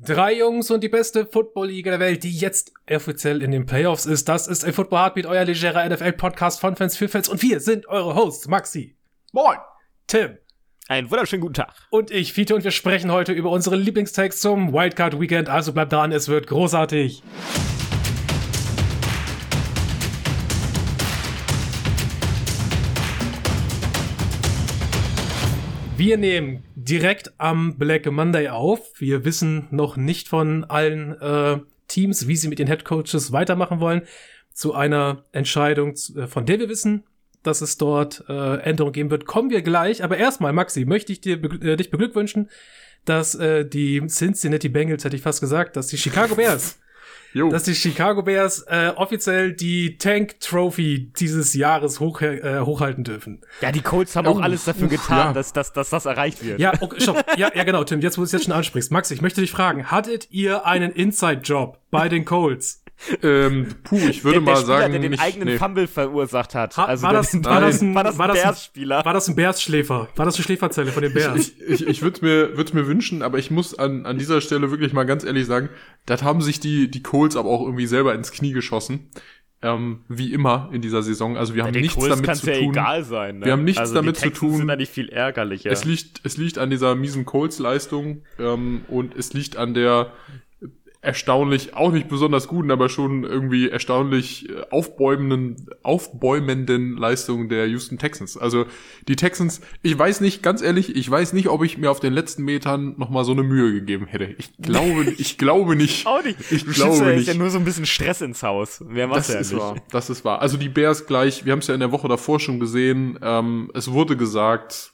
Drei Jungs und die beste Football-Liga der Welt, die jetzt offiziell in den Playoffs ist. Das ist ein Football Heartbeat, euer legerer NFL-Podcast von Fans für Fans. Und wir sind eure Hosts, Maxi. Moin. Tim. Einen wunderschönen guten Tag. Und ich, Fiete, und wir sprechen heute über unsere Lieblingstags zum Wildcard Weekend. Also bleibt dran, es wird großartig. Wir nehmen direkt am Black Monday auf. Wir wissen noch nicht von allen äh, Teams, wie sie mit den Head Coaches weitermachen wollen. Zu einer Entscheidung, äh, von der wir wissen, dass es dort äh, Änderungen geben wird, kommen wir gleich. Aber erstmal, Maxi, möchte ich dir äh, dich beglückwünschen, dass äh, die Cincinnati Bengals, hätte ich fast gesagt, dass die Chicago Bears Jo. dass die Chicago Bears äh, offiziell die Tank Trophy dieses Jahres hoch, äh, hochhalten dürfen. Ja, die Colts haben oh, auch alles dafür uff, getan, ja. dass, dass, dass das erreicht wird. Ja, okay, stopp. ja, ja, genau, Tim, jetzt wo du es jetzt schon ansprichst. Max, ich möchte dich fragen, hattet ihr einen Inside-Job bei den Colts? Ähm, puh, ich würde der, mal der Spieler, sagen, der den nicht, eigenen nee. Fumble verursacht hat. Ha, also war, das, den, war, das ein, war das ein Bears-Spieler? War das ein Bears-Schläfer? War das eine Schläferzelle von den Bears? Ich, ich, ich würde mir, würd's mir wünschen, aber ich muss an, an dieser Stelle wirklich mal ganz ehrlich sagen, das haben sich die, die Colts aber auch irgendwie selber ins Knie geschossen. Ähm, wie immer in dieser Saison. Also wir haben ja, nichts Colts damit zu ja tun. egal sein. Ne? Wir haben nichts also damit zu tun. sind da nicht viel ärgerlicher. Es liegt, es liegt an dieser miesen Colts-Leistung ähm, und es liegt an der erstaunlich, auch nicht besonders guten, aber schon irgendwie erstaunlich äh, aufbäumenden, aufbäumenden Leistungen der Houston Texans. Also die Texans, ich weiß nicht, ganz ehrlich, ich weiß nicht, ob ich mir auf den letzten Metern nochmal so eine Mühe gegeben hätte. Ich glaube, ich glaube nicht. Auch nicht. Ich du glaube ja nicht. ja nur so ein bisschen Stress ins Haus. Wer macht das ja ist nicht. wahr. Das ist wahr. Also die Bears gleich, wir haben es ja in der Woche davor schon gesehen, ähm, es wurde gesagt,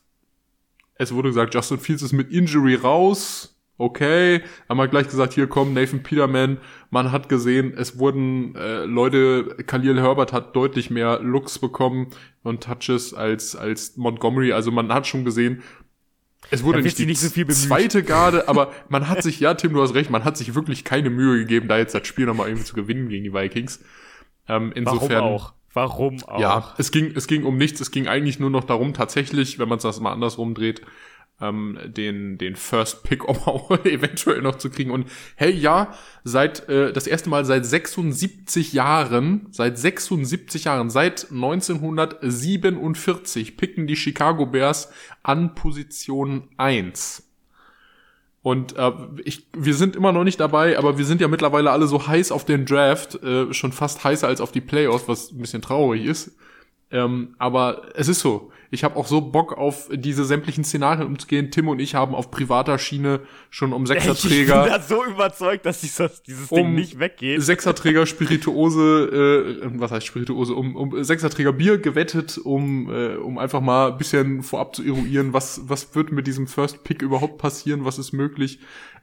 es wurde gesagt, Justin Fields ist mit Injury raus okay, haben wir gleich gesagt, hier kommt Nathan Peterman. Man hat gesehen, es wurden äh, Leute, Khalil Herbert hat deutlich mehr Looks bekommen und Touches als, als Montgomery. Also man hat schon gesehen, es wurde nicht die nicht so zweite Garde, aber man hat sich, ja, Tim, du hast recht, man hat sich wirklich keine Mühe gegeben, da jetzt das Spiel nochmal irgendwie zu gewinnen gegen die Vikings. Ähm, insofern. Warum auch? Warum auch? Ja, es ging, es ging um nichts. Es ging eigentlich nur noch darum, tatsächlich, wenn man es das mal andersrum dreht, ähm, den, den First Pick auch eventuell noch zu kriegen. Und hey, ja, seit äh, das erste Mal seit 76 Jahren, seit 76 Jahren, seit 1947 picken die Chicago Bears an Position 1. Und äh, ich, wir sind immer noch nicht dabei, aber wir sind ja mittlerweile alle so heiß auf den Draft, äh, schon fast heißer als auf die Playoffs, was ein bisschen traurig ist. Ähm, aber es ist so. Ich habe auch so Bock auf diese sämtlichen Szenarien umzugehen. Tim und ich haben auf privater Schiene schon um Sechserträger. Ich bin da so überzeugt, dass dieses, dieses um Ding nicht weggeht. Sechserträger Spirituose, äh, was heißt Spirituose, um, um Sechserträger Bier gewettet, um, äh, um einfach mal ein bisschen vorab zu eruieren, was, was wird mit diesem First Pick überhaupt passieren, was ist möglich.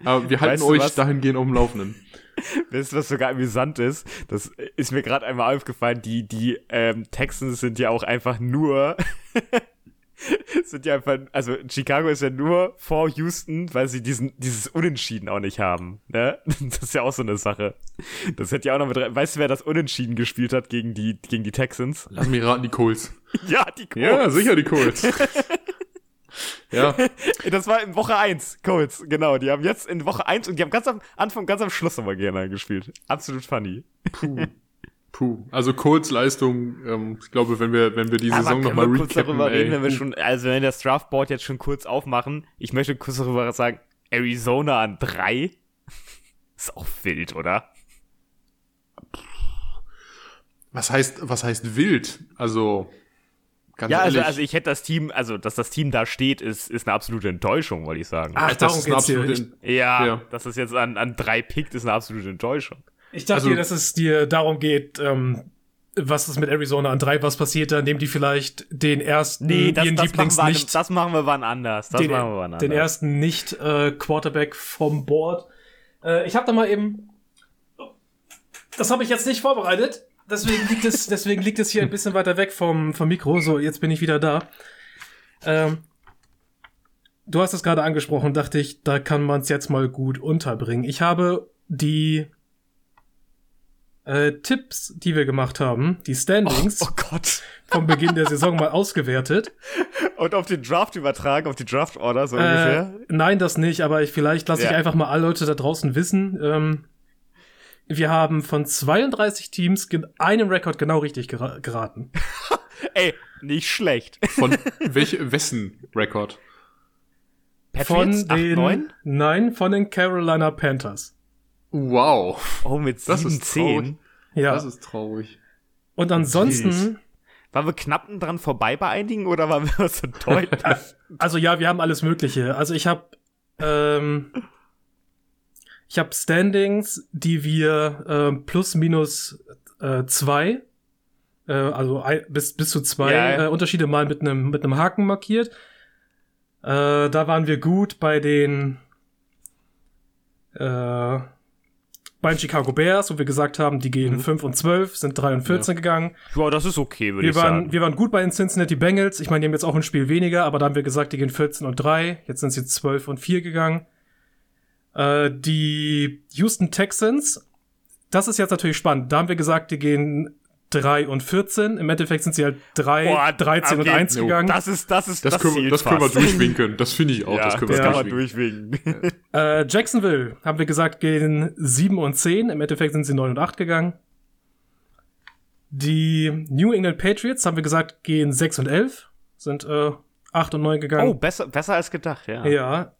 Äh, wir halten weißt euch dahingehend um Laufenden. Weißt du, was sogar amüsant ist? Das ist mir gerade einmal aufgefallen. Die, die ähm, Texans sind ja auch einfach nur. sind ja einfach, also Chicago ist ja nur vor Houston, weil sie diesen, dieses Unentschieden auch nicht haben. Ne? Das ist ja auch so eine Sache. Das hätte ja auch noch mit, weißt du, wer das Unentschieden gespielt hat gegen die, gegen die Texans? Lass mich raten, die Colts. ja, die Colts. Ja, sicher die Colts. Ja. Das war in Woche 1, Colts, genau. Die haben jetzt in Woche 1 und die haben ganz am Anfang, ganz am Schluss nochmal gerne gespielt. Absolut funny. Puh. Puh. Also Colts Leistung, ähm, ich glaube, wenn wir, wenn wir die Saison nochmal recappen, kurz darüber ey. reden, wenn wir schon, also wenn wir das Draftboard jetzt schon kurz aufmachen, ich möchte kurz darüber sagen, Arizona an 3 ist auch wild, oder? Was heißt, was heißt wild? Also, Ganz ja, also, also ich hätte das Team, also dass das Team da steht, ist, ist eine absolute Enttäuschung, wollte ich sagen. Ach, darum das geht's hier. Ich, ja, ja, dass es jetzt an, an drei pickt, ist eine absolute Enttäuschung. Ich dachte also, dir, dass es dir darum geht, ähm, was ist mit Arizona an drei, was passiert da, nehmen die vielleicht den ersten, nee, das, ihren das Lieblings machen wir, nicht. Das machen wir wann anders. Das den, machen wir wann anders. Den ersten nicht äh, Quarterback vom Board. Äh, ich habe da mal eben, das habe ich jetzt nicht vorbereitet deswegen liegt es, deswegen liegt es hier ein bisschen weiter weg vom, vom Mikro. So, jetzt bin ich wieder da. Ähm, du hast es gerade angesprochen, dachte ich, da kann man es jetzt mal gut unterbringen. Ich habe die äh, Tipps, die wir gemacht haben, die Standings Oh, oh Gott. vom Beginn der Saison mal ausgewertet. Und auf den Draft übertragen, auf die Draft-Order so Äh, ungefähr. nein, das nicht, aber ich, vielleicht lasse ich Ja. einfach mal alle Leute da draußen wissen. Ähm, wir haben von 32 Teams einen Rekord genau richtig gera geraten. Ey, nicht schlecht. Von welche, wessen Rekord? Patriots, von den, 8-9? Nein, von den Carolina Panthers. Wow. Oh, mit Das ist 7-10. Ja. Das ist traurig. Und ansonsten, Wild. Waren wir knapp dran vorbei bei einigen oder waren wir so deutlich? also ja, wir haben alles Mögliche. Also ich habe ähm, ich habe Standings, die wir ähm, plus minus äh, zwei, äh, also ein, bis bis zu zwei ja. Äh, Unterschiede mal mit einem mit einem Haken markiert. Äh, da waren wir gut bei den äh, bei den Chicago Bears, wo wir gesagt haben, die gehen 5 und 12, sind 3 und 14 gegangen. ja, das ist okay, würde Wir ich waren, sagen. wir waren gut bei den Cincinnati Bengals. Ich meine, die haben jetzt auch ein Spiel weniger, aber da haben wir gesagt, die gehen 14 und 3. Jetzt sind sie 12 und 4 gegangen. Äh, die Houston Texans, das ist jetzt natürlich spannend. Da haben wir gesagt, die gehen 3 und 14. Im Endeffekt sind sie halt 3, Boah, 13 und okay. 1 Jo, gegangen. Das ist, das ist, Das, das, können, das können wir durchwinken. Das finde ich auch. Ja, das können das wir man durchwinken. durchwinken. Äh, Jacksonville, haben wir gesagt, gehen 7 und 10. Im Endeffekt sind sie 9 und 8 gegangen. Die New England Patriots, haben wir gesagt, gehen 6 und 11. Sind äh, 8 und 9 gegangen. Oh, besser, besser als gedacht, ja. Ja.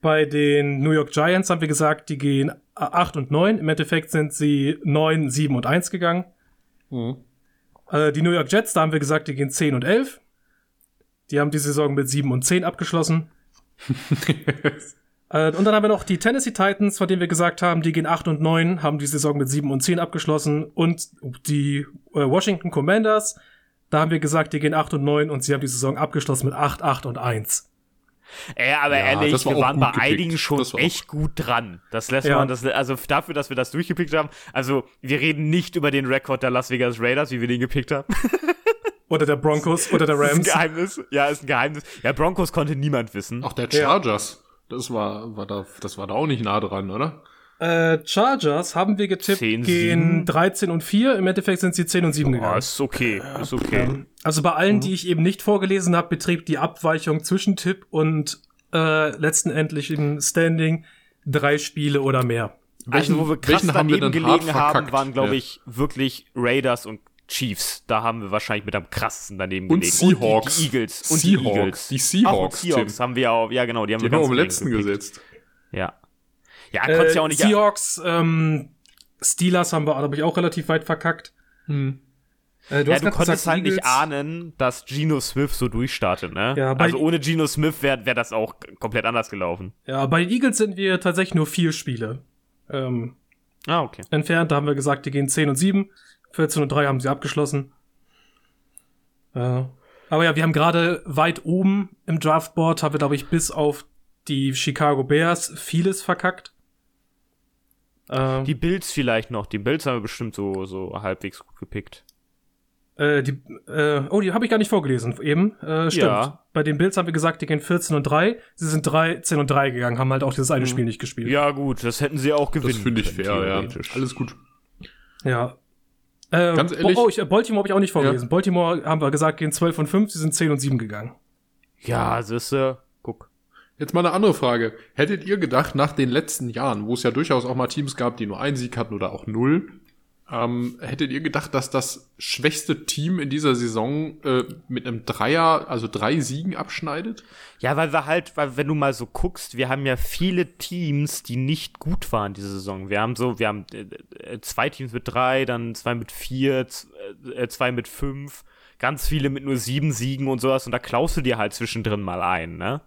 Bei den New York Giants haben wir gesagt, die gehen 8 und 9. Im Endeffekt sind sie 9, 7 und 1 gegangen. Mhm. Äh, die New York Jets, da haben wir gesagt, die gehen 10 und 11. Die haben die Saison mit 7 und 10 abgeschlossen. Äh, und dann haben wir noch die Tennessee Titans, von denen wir gesagt haben, die gehen 8 und 9, haben die Saison mit 7 und 10 abgeschlossen. Und die äh, Washington Commanders, da haben wir gesagt, die gehen 8 und 9 und sie haben die Saison abgeschlossen mit 8, 8 und 1. Ey, aber Ja, ehrlich, war wir waren bei gepickt. einigen schon echt gut dran. Das lässt Ja. man, das, also dafür, dass wir das durchgepickt haben. Also, wir reden nicht über den Rekord der Las Vegas Raiders, wie wir den gepickt haben. Oder der Broncos oder der Das ist ein Rams. Geheimnis. Ja, ist ein Geheimnis. Ja, Broncos konnte niemand wissen. Auch der Chargers. Das war, war da, das war da auch nicht nah dran, oder? Äh, Chargers haben wir getippt, 10, gehen 7. 13 und 4. Im Endeffekt sind sie 10 und 7 Oh, gegangen. ist okay, ist okay. Also bei allen, die ich eben nicht vorgelesen habe, beträgt die Abweichung zwischen Tipp und äh, letztendlichen Standing drei Spiele oder mehr. also, wo wir krass welchen haben wir daneben gelegen haben, waren, glaube Ja. ich, wirklich Raiders und Chiefs. Da haben wir wahrscheinlich mit am krassesten daneben Und gelegen. Seahawks. Und die, die Eagles. Und Seahawks. die Eagles. Die Seahawks, Ach, und Seahawks Tim. haben wir auch, ja genau, die haben Die wir haben wir ganz am gering letzten gepickt. gesetzt. Ja. Ja, konntest ja auch Äh, nicht. Seahawks, ähm, Steelers haben wir, glaube ich, auch relativ weit verkackt. Hm. Äh, ja, hast du konntest gesagt, halt nicht Eagles. ahnen, dass Geno Smith so durchstartet, ne? Ja, bei- also ohne Geno Smith wäre wär das auch komplett anders gelaufen. Ja, bei den Eagles sind wir tatsächlich nur vier Spiele ähm, Ah, okay. entfernt. Da haben wir gesagt, die gehen 10 und 7. 14 und 3 haben sie abgeschlossen. Äh, aber ja, wir haben gerade weit oben im Draftboard, haben wir, glaube ich, bis auf die Chicago Bears vieles verkackt. Äh, Die Bills vielleicht noch. Die Bills haben wir bestimmt so, so halbwegs gut gepickt. äh, die, äh, oh, die habe ich gar nicht vorgelesen eben. Äh, stimmt. Ja. Bei den Bills haben wir gesagt, die gehen 14 und 3. Sie sind 13 und 3 gegangen, haben halt auch dieses eine Spiel nicht gespielt. Mhm. Ja, gut, das hätten sie auch gewinnen Das finde ich fair, ja. Alles gut. Ja. Äh, Ganz ehrlich- Oh, ich, Baltimore habe ich auch nicht vorgelesen. Baltimore haben wir gesagt, gehen 12 und 5, sie sind 10 und 7 gegangen. Ja, siehste, guck. Jetzt mal eine andere Frage. Hättet ihr gedacht, nach den letzten Jahren, wo es ja durchaus auch mal Teams gab, die nur einen Sieg hatten oder auch null, ähm, hättet ihr gedacht, dass das schwächste Team in dieser Saison äh, mit einem Dreier, also drei Siegen abschneidet? Ja, weil wir halt, weil wenn du mal so guckst, wir haben ja viele Teams, die nicht gut waren diese Saison. Wir haben so, wir haben äh, äh, zwei Teams mit drei, dann zwei mit vier, z- äh, zwei mit fünf, ganz viele mit nur sieben Siegen und sowas und da klaust du dir halt zwischendrin mal ein, ne?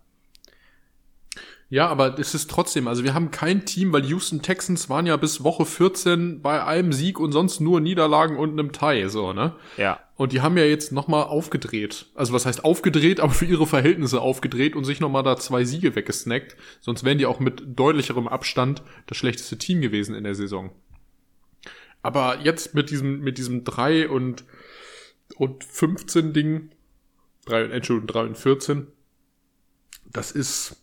Ja, aber es ist trotzdem, also wir haben kein Team, weil die Houston Texans waren ja bis Woche 14 bei einem Sieg und sonst nur Niederlagen und einem Tie, so, ne? Ja. Und die haben ja jetzt nochmal aufgedreht. Also was heißt aufgedreht, aber für ihre Verhältnisse aufgedreht und sich nochmal da zwei Siege weggesnackt. Sonst wären die auch mit deutlicherem Abstand das schlechteste Team gewesen in der Saison. Aber jetzt mit diesem, mit diesem 3 und, und 15 Ding, 3 und, Entschuldigung, 3 und 14, das ist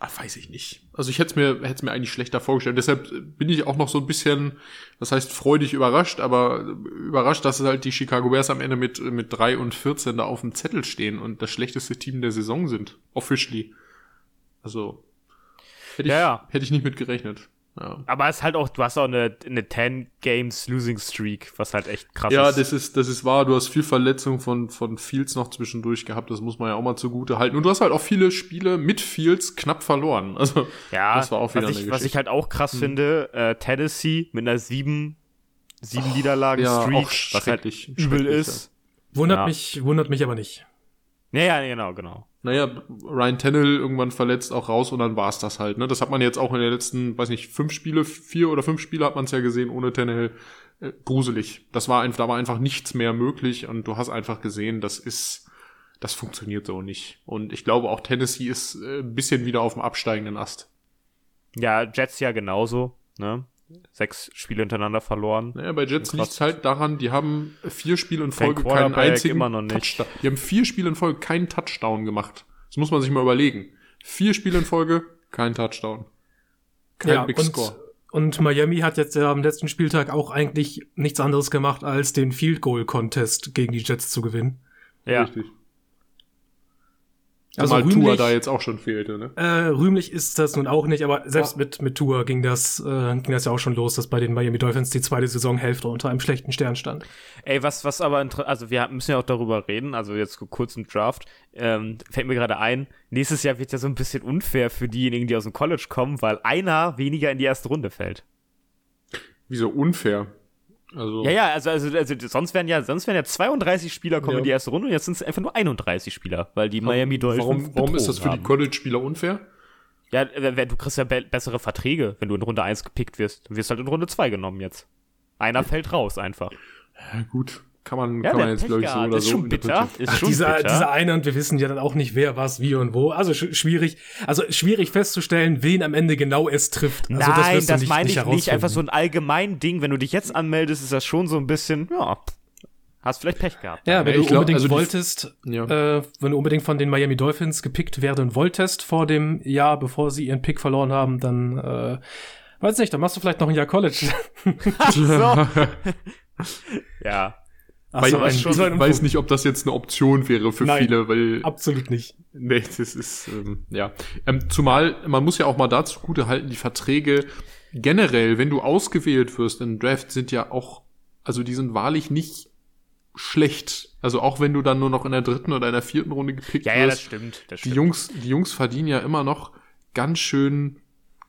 ach, weiß ich nicht. Also ich hätte es mir, hätte es mir eigentlich schlechter vorgestellt. Deshalb bin ich auch noch so ein bisschen, das heißt freudig überrascht, aber überrascht, dass halt die Chicago Bears am Ende mit, mit drei und 14 da auf dem Zettel stehen und das schlechteste Team der Saison sind. Officially. Also, hätte ich, Ja, ja. hätte ich nicht mit gerechnet. Ja. Aber es ist halt auch, du hast auch eine, eine 10 Games Losing Streak, was halt echt krass Ja, ist. das ist, das ist wahr. Du hast viel Verletzung von, von Fields noch zwischendurch gehabt. Das muss man ja auch mal zugute halten. Und du hast halt auch viele Spiele mit Fields knapp verloren. Also, ja, das war auch wieder was, eine ich, was ich Geschichte. halt auch krass finde, äh, Tennessee mit einer sieben, sieben Niederlagen ja, Streak, auch was halt übel ist. Wundert Ja. mich, wundert mich aber nicht. Ja, ja, genau, genau. Naja, Ryan Tannehill irgendwann verletzt auch raus und dann war's das halt. Ne? Das hat man jetzt auch in den letzten, weiß nicht, fünf Spiele, vier oder fünf Spiele hat man es ja gesehen ohne Tannehill. Äh, gruselig. Das war einfach, da war einfach nichts mehr möglich und du hast einfach gesehen, das ist, das funktioniert so nicht. Und ich glaube auch Tennessee ist äh, ein bisschen wieder auf dem absteigenden Ast. Ja, Jets ja genauso, ne? Sechs Spiele hintereinander verloren. Naja, bei Jets liegt es halt daran, die haben vier Spiele in Kein Folge keinen einzigen immer noch nicht. Touchdown. Die haben vier Spiele in Folge keinen Touchdown gemacht. Das muss man sich mal überlegen. Vier Spiele in Folge, kein Touchdown. Kein ja, Big und, Score. und Miami hat jetzt ja am letzten Spieltag auch eigentlich nichts anderes gemacht, als den Field Goal Contest gegen die Jets zu gewinnen. Ja. Richtig. Also Zumal Tua rühmlich, da jetzt auch schon fehlte, ne? äh, rühmlich ist das nun auch nicht, aber selbst Ja. mit, mit Tour ging das, äh, ging das ja auch schon los, dass bei den Miami Dolphins die zweite Saisonhälfte unter einem schlechten Stern stand. Ey, was, was aber, also wir müssen ja auch darüber reden, also jetzt kurz im Draft, ähm, fällt mir gerade ein, nächstes Jahr wird ja so ein bisschen unfair für diejenigen, die aus dem College kommen, weil einer weniger in die erste Runde fällt. Wieso unfair? Also, Ja, ja, also, also, also sonst wären ja, sonst wären ja 32 Spieler kommen Ja. in die erste Runde und jetzt sind es einfach nur 31 Spieler, weil die Miami Dolphins. warum, warum ist das für die haben. College-Spieler unfair? Ja, du kriegst ja be bessere Verträge, wenn du in Runde 1 gepickt wirst. Du wirst halt in Runde 2 genommen jetzt. Einer fällt raus einfach. Ja, gut. Kann man, Ja, kann man jetzt, glaube ich, so oder ist so schon bitter. Ist Ach, schon dieser, bitter. dieser eine und wir wissen ja dann auch nicht, wer was, wie und wo. Also sch schwierig, also schwierig festzustellen, wen am Ende genau es trifft. Also Nein, du das, meine ich nicht. herausfinden. Einfach so ein allgemein Ding. Wenn du dich jetzt anmeldest, ist das schon so ein bisschen, ja, hast vielleicht Pech gehabt. Ja, wenn ich du glaub, unbedingt also wolltest, Ja. äh, wenn du unbedingt von den Miami Dolphins gepickt werden wolltest vor dem Jahr, bevor sie ihren Pick verloren haben, dann äh, weiß nicht, dann machst du vielleicht noch ein Jahr College. so. ja. Ach Weil, so, ich ein- so ein weiß nicht, ob das jetzt eine Option wäre für Nein. viele, weil Absolut nicht. Nee, das ist, ähm, ja. Ähm, zumal, man muss ja auch mal dazu gute halten, die Verträge generell, wenn du ausgewählt wirst im Draft, sind ja auch, also die sind wahrlich nicht schlecht. Also auch wenn du dann nur noch in der dritten oder in der vierten Runde gepickt Ja, ja, das wirst, stimmt. Das die stimmt. Jungs, die Jungs verdienen ja immer noch ganz schön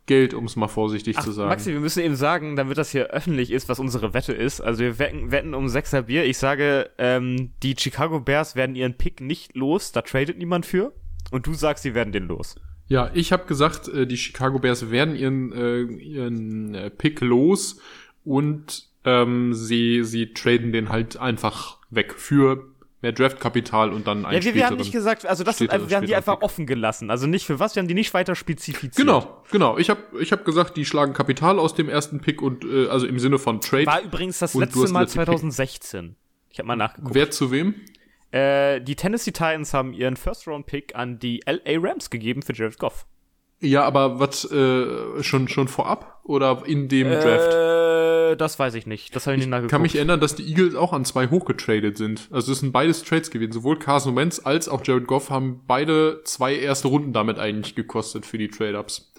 Geld, um es mal vorsichtig Ach, zu sagen. Maxi, wir müssen eben sagen, damit das hier öffentlich ist, was unsere Wette ist. Also wir wetten, wetten um 6er Bier. Ich sage, ähm, die Chicago Bears werden ihren Pick nicht los, da tradet niemand für. Und du sagst, sie werden den los. Ja, ich habe gesagt, äh, die Chicago Bears werden ihren, äh, ihren äh, Pick los und ähm, sie, sie traden den halt einfach weg für mehr Draftkapital und dann einen Ja, wir, wir haben nicht gesagt, also das sind, wir haben die einfach Pick. offen gelassen. Also nicht für was, wir haben die nicht weiter spezifiziert. Genau, genau. Ich habe ich hab gesagt, die schlagen Kapital aus dem ersten Pick und äh, also im Sinne von Trade. War übrigens das letzte Mal letzte Pick. 2016. Ich habe mal nachgeguckt. Wer zu wem? Äh, die Tennessee Titans haben ihren First-Round-Pick an die LA Rams gegeben für Jared Goff. Ja, aber was äh, schon schon vorab oder in dem Draft? Äh, das weiß ich nicht. Das habe ich nicht Ich nachgeguckt. kann mich erinnern, dass die Eagles auch an zwei hochgetradet sind. Also es sind beides Trades gewesen. Sowohl Carson Wentz als auch Jared Goff haben beide zwei erste Runden damit eigentlich gekostet für die Trade-Ups.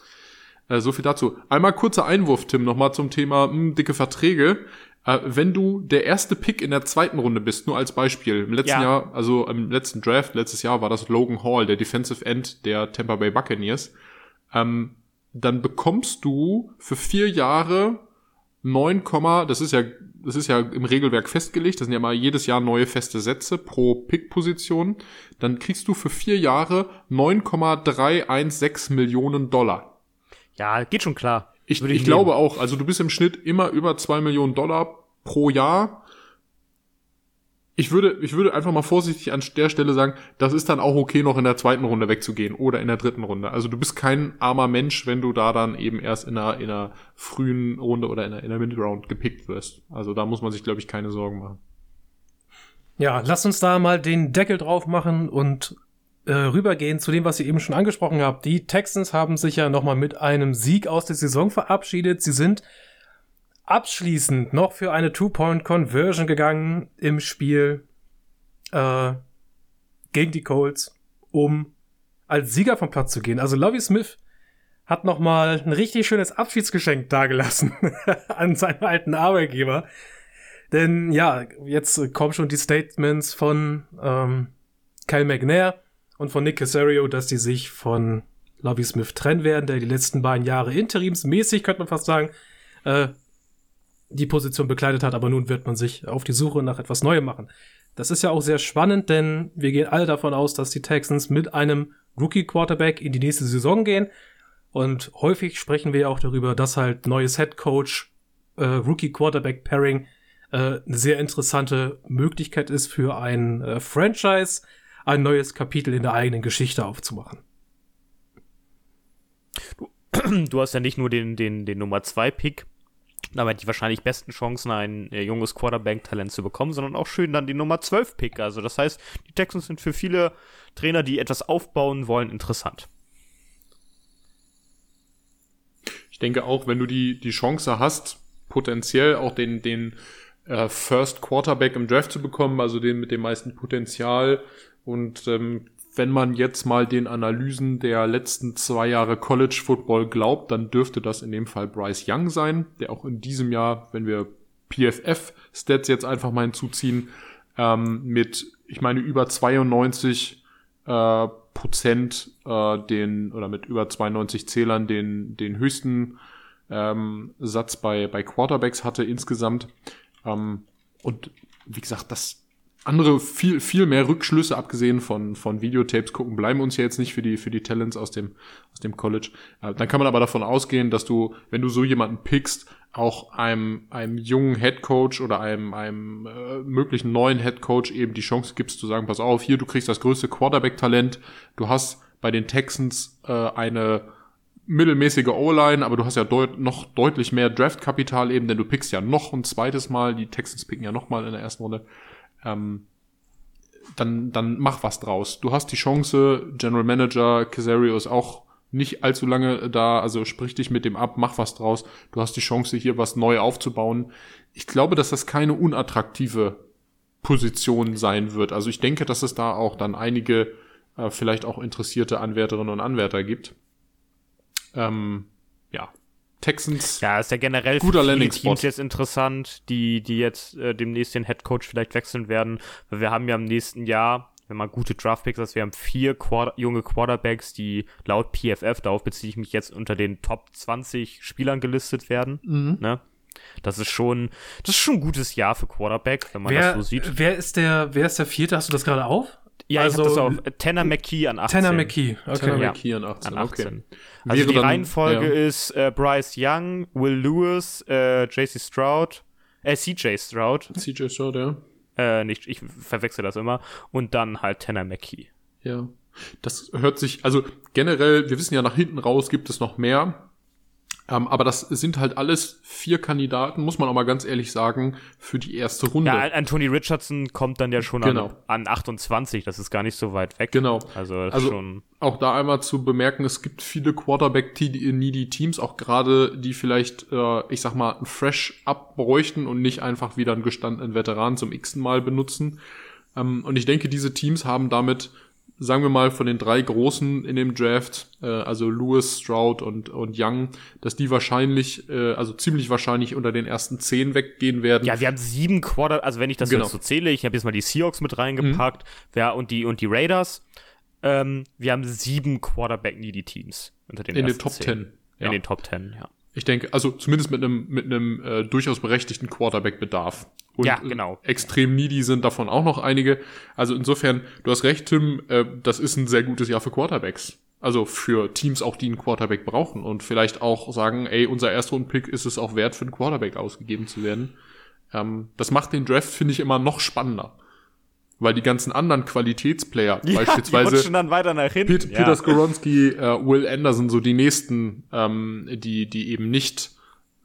Äh, so viel dazu. Einmal kurzer Einwurf, Tim, nochmal zum Thema mh, dicke Verträge. Äh, wenn du der erste Pick in der zweiten Runde bist, nur als Beispiel, im letzten Ja. Jahr, also im letzten Draft, letztes Jahr war das Logan Hall, der Defensive End der Tampa Bay Buccaneers, ähm, dann bekommst du für vier Jahre 9, das ist ja, das ist ja im Regelwerk festgelegt, das sind ja mal jedes Jahr neue feste Sätze pro Pick-Position, dann kriegst du für vier Jahre 9,316 Millionen Dollar. ja, geht schon klar. Ich, ich, ich glaube auch, also du bist im Schnitt immer über 2 Millionen Dollar pro Jahr. Ich würde, ich würde einfach mal vorsichtig an der Stelle sagen, das ist dann auch okay, noch in der zweiten Runde wegzugehen oder in der dritten Runde. Also du bist kein armer Mensch, wenn du da dann eben erst in einer, in einer frühen Runde oder in einer, in einer Mid-Round gepickt wirst. Also da muss man sich, glaube ich, keine Sorgen machen. Ja, lass uns da mal den Deckel drauf machen und äh, rübergehen zu dem, was ihr eben schon angesprochen habt. Die Texans haben sich ja nochmal mit einem Sieg aus der Saison verabschiedet. Sie sind abschließend noch für eine Two-Point-Conversion gegangen im Spiel äh, gegen die Colts, um als Sieger vom Platz zu gehen. Also Lovie Smith hat noch mal ein richtig schönes Abschiedsgeschenk dagelassen an seinen alten Arbeitgeber. Denn ja, jetzt kommen schon die Statements von ähm, Kyle McNair und von Nick Casario, dass die sich von Lovie Smith trennen werden, der die letzten beiden Jahre interimsmäßig, könnte man fast sagen, äh, die Position bekleidet hat, aber nun wird man sich auf die Suche nach etwas Neuem machen. Das ist ja auch sehr spannend, denn wir gehen alle davon aus, dass die Texans mit einem Rookie-Quarterback in die nächste Saison gehen. Und häufig sprechen wir auch darüber, dass halt neues Head Coach, äh, Rookie-Quarterback-Pairing äh, eine sehr interessante Möglichkeit ist für ein äh, Franchise, ein neues Kapitel in der eigenen Geschichte aufzumachen. Du, du hast ja nicht nur den, den, den Nummer 2 Pick, damit die wahrscheinlich besten Chancen, ein äh, junges Quarterback-Talent zu bekommen, sondern auch schön dann die Nummer 12 Pick. Also das heißt, die Texans sind für viele Trainer, die etwas aufbauen wollen, interessant. Ich denke auch, wenn du die, die Chance hast, potenziell auch den, den äh, First Quarterback im Draft zu bekommen, also den mit dem meisten Potenzial und ähm, wenn man jetzt mal den Analysen der letzten zwei Jahre College Football glaubt, dann dürfte das in dem Fall Bryce Young sein, der auch in diesem Jahr, wenn wir PFF-Stats jetzt einfach mal hinzuziehen, ähm, mit, ich meine, über 92 äh, Prozent äh, den, oder mit über 92 Zählern den, den höchsten ähm, Satz bei, bei Quarterbacks hatte insgesamt. Ähm, und wie gesagt, das, andere viel, viel mehr Rückschlüsse, abgesehen von, von Videotapes gucken, bleiben uns ja jetzt nicht für die, für die Talents aus dem, aus dem College. Äh, dann kann man aber davon ausgehen, dass du, wenn du so jemanden pickst, auch einem, einem jungen Head Coach oder einem, einem äh, möglichen neuen Head Coach eben die Chance gibst zu sagen, pass auf, hier, du kriegst das größte Quarterback-Talent, du hast bei den Texans äh, eine mittelmäßige O-Line, aber du hast ja deut noch deutlich mehr Draft-Kapital eben, denn du pickst ja noch ein zweites Mal, die Texans picken ja noch mal in der ersten Runde ähm, dann, dann mach was draus. Du hast die Chance, General Manager Casario ist auch nicht allzu lange da, also sprich dich mit dem ab, mach was draus. Du hast die Chance, hier was neu aufzubauen. Ich glaube, dass das keine unattraktive Position sein wird. Also ich denke, dass es da auch dann einige äh, vielleicht auch interessierte Anwärterinnen und Anwärter gibt. Ähm, ja, Texans. Ja, ist ja generell guter für viele Teams jetzt interessant, die, die jetzt äh, demnächst den Headcoach vielleicht wechseln werden. Weil wir haben ja im nächsten Jahr, wenn man gute Draftpicks hat, wir haben vier Quarter junge Quarterbacks, die laut PFF, darauf beziehe ich mich jetzt, unter den Top 20 Spielern gelistet werden. Mhm. Ne? Das ist schon, das ist schon ein gutes Jahr für Quarterback, wenn man wer, das so sieht. Wer ist der, wer ist der vierte? Hast du das gerade auf? Ja, also, ich das auf. Tanner McKee an 18. Tanner McKee, okay. Tanner ja. McKee an 18, an 18. okay. Also Wäre die dann, Reihenfolge ja. ist äh, Bryce Young, Will Lewis, äh, JC Stroud, äh, CJ Stroud. CJ Stroud, ja. Äh, nicht, ich verwechsel das immer. Und dann halt Tanner McKee. Ja. Das hört sich, also generell, wir wissen ja nach hinten raus gibt es noch mehr. Ähm, aber das sind halt alles vier Kandidaten, muss man auch mal ganz ehrlich sagen, für die erste Runde. Ja, Anthony Richardson kommt dann ja schon genau. an, an 28, das ist gar nicht so weit weg. Genau. Also, also schon auch da einmal zu bemerken, es gibt viele Quarterback-needy Teams, auch gerade die vielleicht, äh, ich sag mal, ein Fresh-Up bräuchten und nicht einfach wieder einen gestandenen Veteran zum x-ten Mal benutzen. Ähm, und ich denke, diese Teams haben damit sagen wir mal, von den drei Großen in dem Draft, äh, also Lewis, Stroud und, und Young, dass die wahrscheinlich, äh, also ziemlich wahrscheinlich unter den ersten zehn weggehen werden. Ja, wir haben sieben Quarter, also wenn ich das genau. jetzt so zähle, ich habe jetzt mal die Seahawks mit reingepackt, mhm. ja, und die, und die Raiders. Ähm, wir haben sieben Quarterback-Needy-Teams unter den In den Top 10. Ja. In den Top 10, ja. Ich denke, also zumindest mit einem mit einem äh, durchaus berechtigten Quarterback-Bedarf. Und ja, genau. Extrem needy sind davon auch noch einige. Also insofern, du hast recht, Tim, äh, das ist ein sehr gutes Jahr für Quarterbacks. Also für Teams auch, die einen Quarterback brauchen und vielleicht auch sagen, ey, unser Erstrunden-Pick ist es auch wert, für einen Quarterback ausgegeben zu werden. Ähm, das macht den Draft, finde ich, immer noch spannender weil die ganzen anderen Qualitätsplayer, ja, beispielsweise die dann weiter nach hinten. Pet ja. Peter Skoronski, äh, Will Anderson, so die nächsten, ähm, die, die eben nicht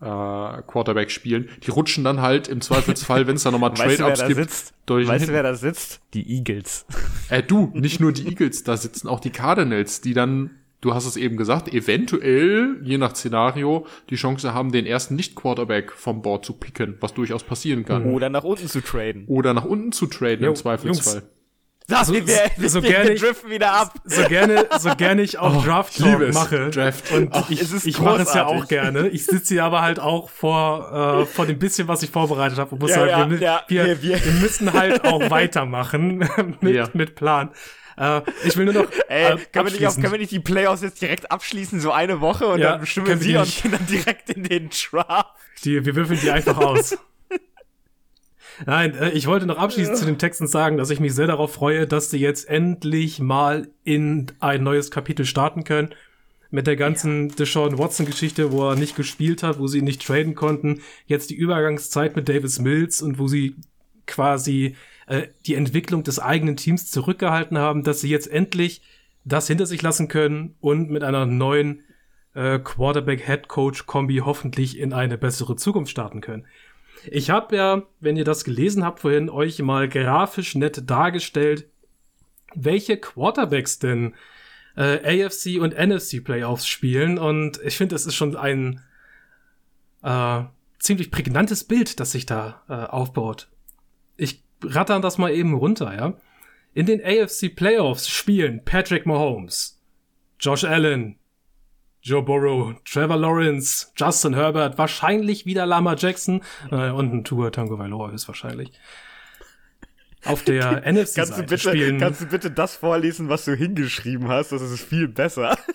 äh, Quarterback spielen. Die rutschen dann halt im Zweifelsfall, wenn es da nochmal Trade-Ups gibt. Sitzt? durch Weißt du, wer da sitzt? Die Eagles. Äh, du, nicht nur die Eagles, da sitzen auch die Cardinals, die dann, du hast es eben gesagt, eventuell, je nach Szenario, die Chance haben, den ersten Nicht-Quarterback vom Board zu picken, was durchaus passieren kann. Oder nach unten zu traden. Oder nach unten zu traden Jo, im Zweifelsfall. Das So- wir, wir, so wir gerne ich- driften wieder ab. So gerne, so gerne ich auch Oh, Draft Talk mache. Draft. Und Ach, ich, ich mache es ja auch gerne. Ich sitze hier aber halt auch vor, äh, vor dem bisschen, was ich vorbereitet habe. Und muss Ja, sagen, ja, wir, ja, wir, wir- wir- wir müssen halt auch weitermachen mit, Ja. mit Plan. Äh, ich will nur noch Ey, äh, können, wir nicht abschließend- können wir nicht die Playoffs jetzt direkt abschließen, so eine Woche und Ja, dann bestimmen wir sie und gehen dann direkt in den Draft. Die, wir würfeln die einfach aus. Nein, äh, ich wollte noch abschließend zu den Texten sagen, dass ich mich sehr darauf freue, dass sie jetzt endlich mal in ein neues Kapitel starten können. Mit der ganzen Deshaun Watson-Geschichte, wo er nicht gespielt hat, wo sie ihn nicht traden konnten. Jetzt die Übergangszeit mit Davis Mills und wo sie quasi äh, die Entwicklung des eigenen Teams zurückgehalten haben, dass sie jetzt endlich das hinter sich lassen können und mit einer neuen äh, Quarterback-Head-Coach-Kombi hoffentlich in eine bessere Zukunft starten können. Ich habe ja, wenn ihr das gelesen habt vorhin, euch mal grafisch nett dargestellt, welche Quarterbacks denn äh, AFC und NFC Playoffs spielen. Und ich finde, es ist schon ein äh, ziemlich prägnantes Bild, das sich da äh, aufbaut. Ich ratter das mal eben runter, ja. In den AFC Playoffs spielen Patrick Mahomes, Josh Allen, Joe Burrow, Trevor Lawrence, Justin Herbert, wahrscheinlich wieder Lama Jackson äh, und ein Tua Tango Vailoa ist wahrscheinlich. Auf der Kannst du, NFC-Seite bitte, spielen. kannst du bitte das vorlesen, was du hingeschrieben hast? Das ist viel besser.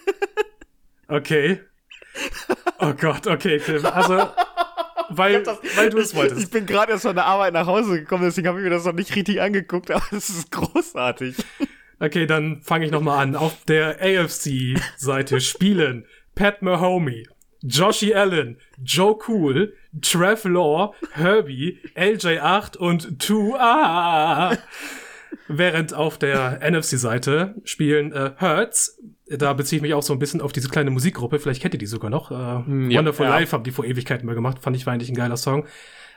Okay. Oh Gott, okay, Tim. Also, weil, weil du es Ich wolltest. bin gerade erst von der Arbeit nach Hause gekommen, deswegen habe ich mir das noch nicht richtig angeguckt, aber es ist großartig. Okay, dann fange ich noch mal an. Auf der AFC-Seite spielen Pat Mahomey, Joshi Allen, Joe Cool, Trev Law, Herbie, LJ8 und 2A. Während auf der NFC-Seite spielen äh, Hertz, da beziehe ich mich auch so ein bisschen auf diese kleine Musikgruppe, vielleicht kennt ihr die sogar noch. Äh, ja. Wonderful Ja. Life haben die vor Ewigkeiten mal gemacht, fand ich war eigentlich ein geiler Song.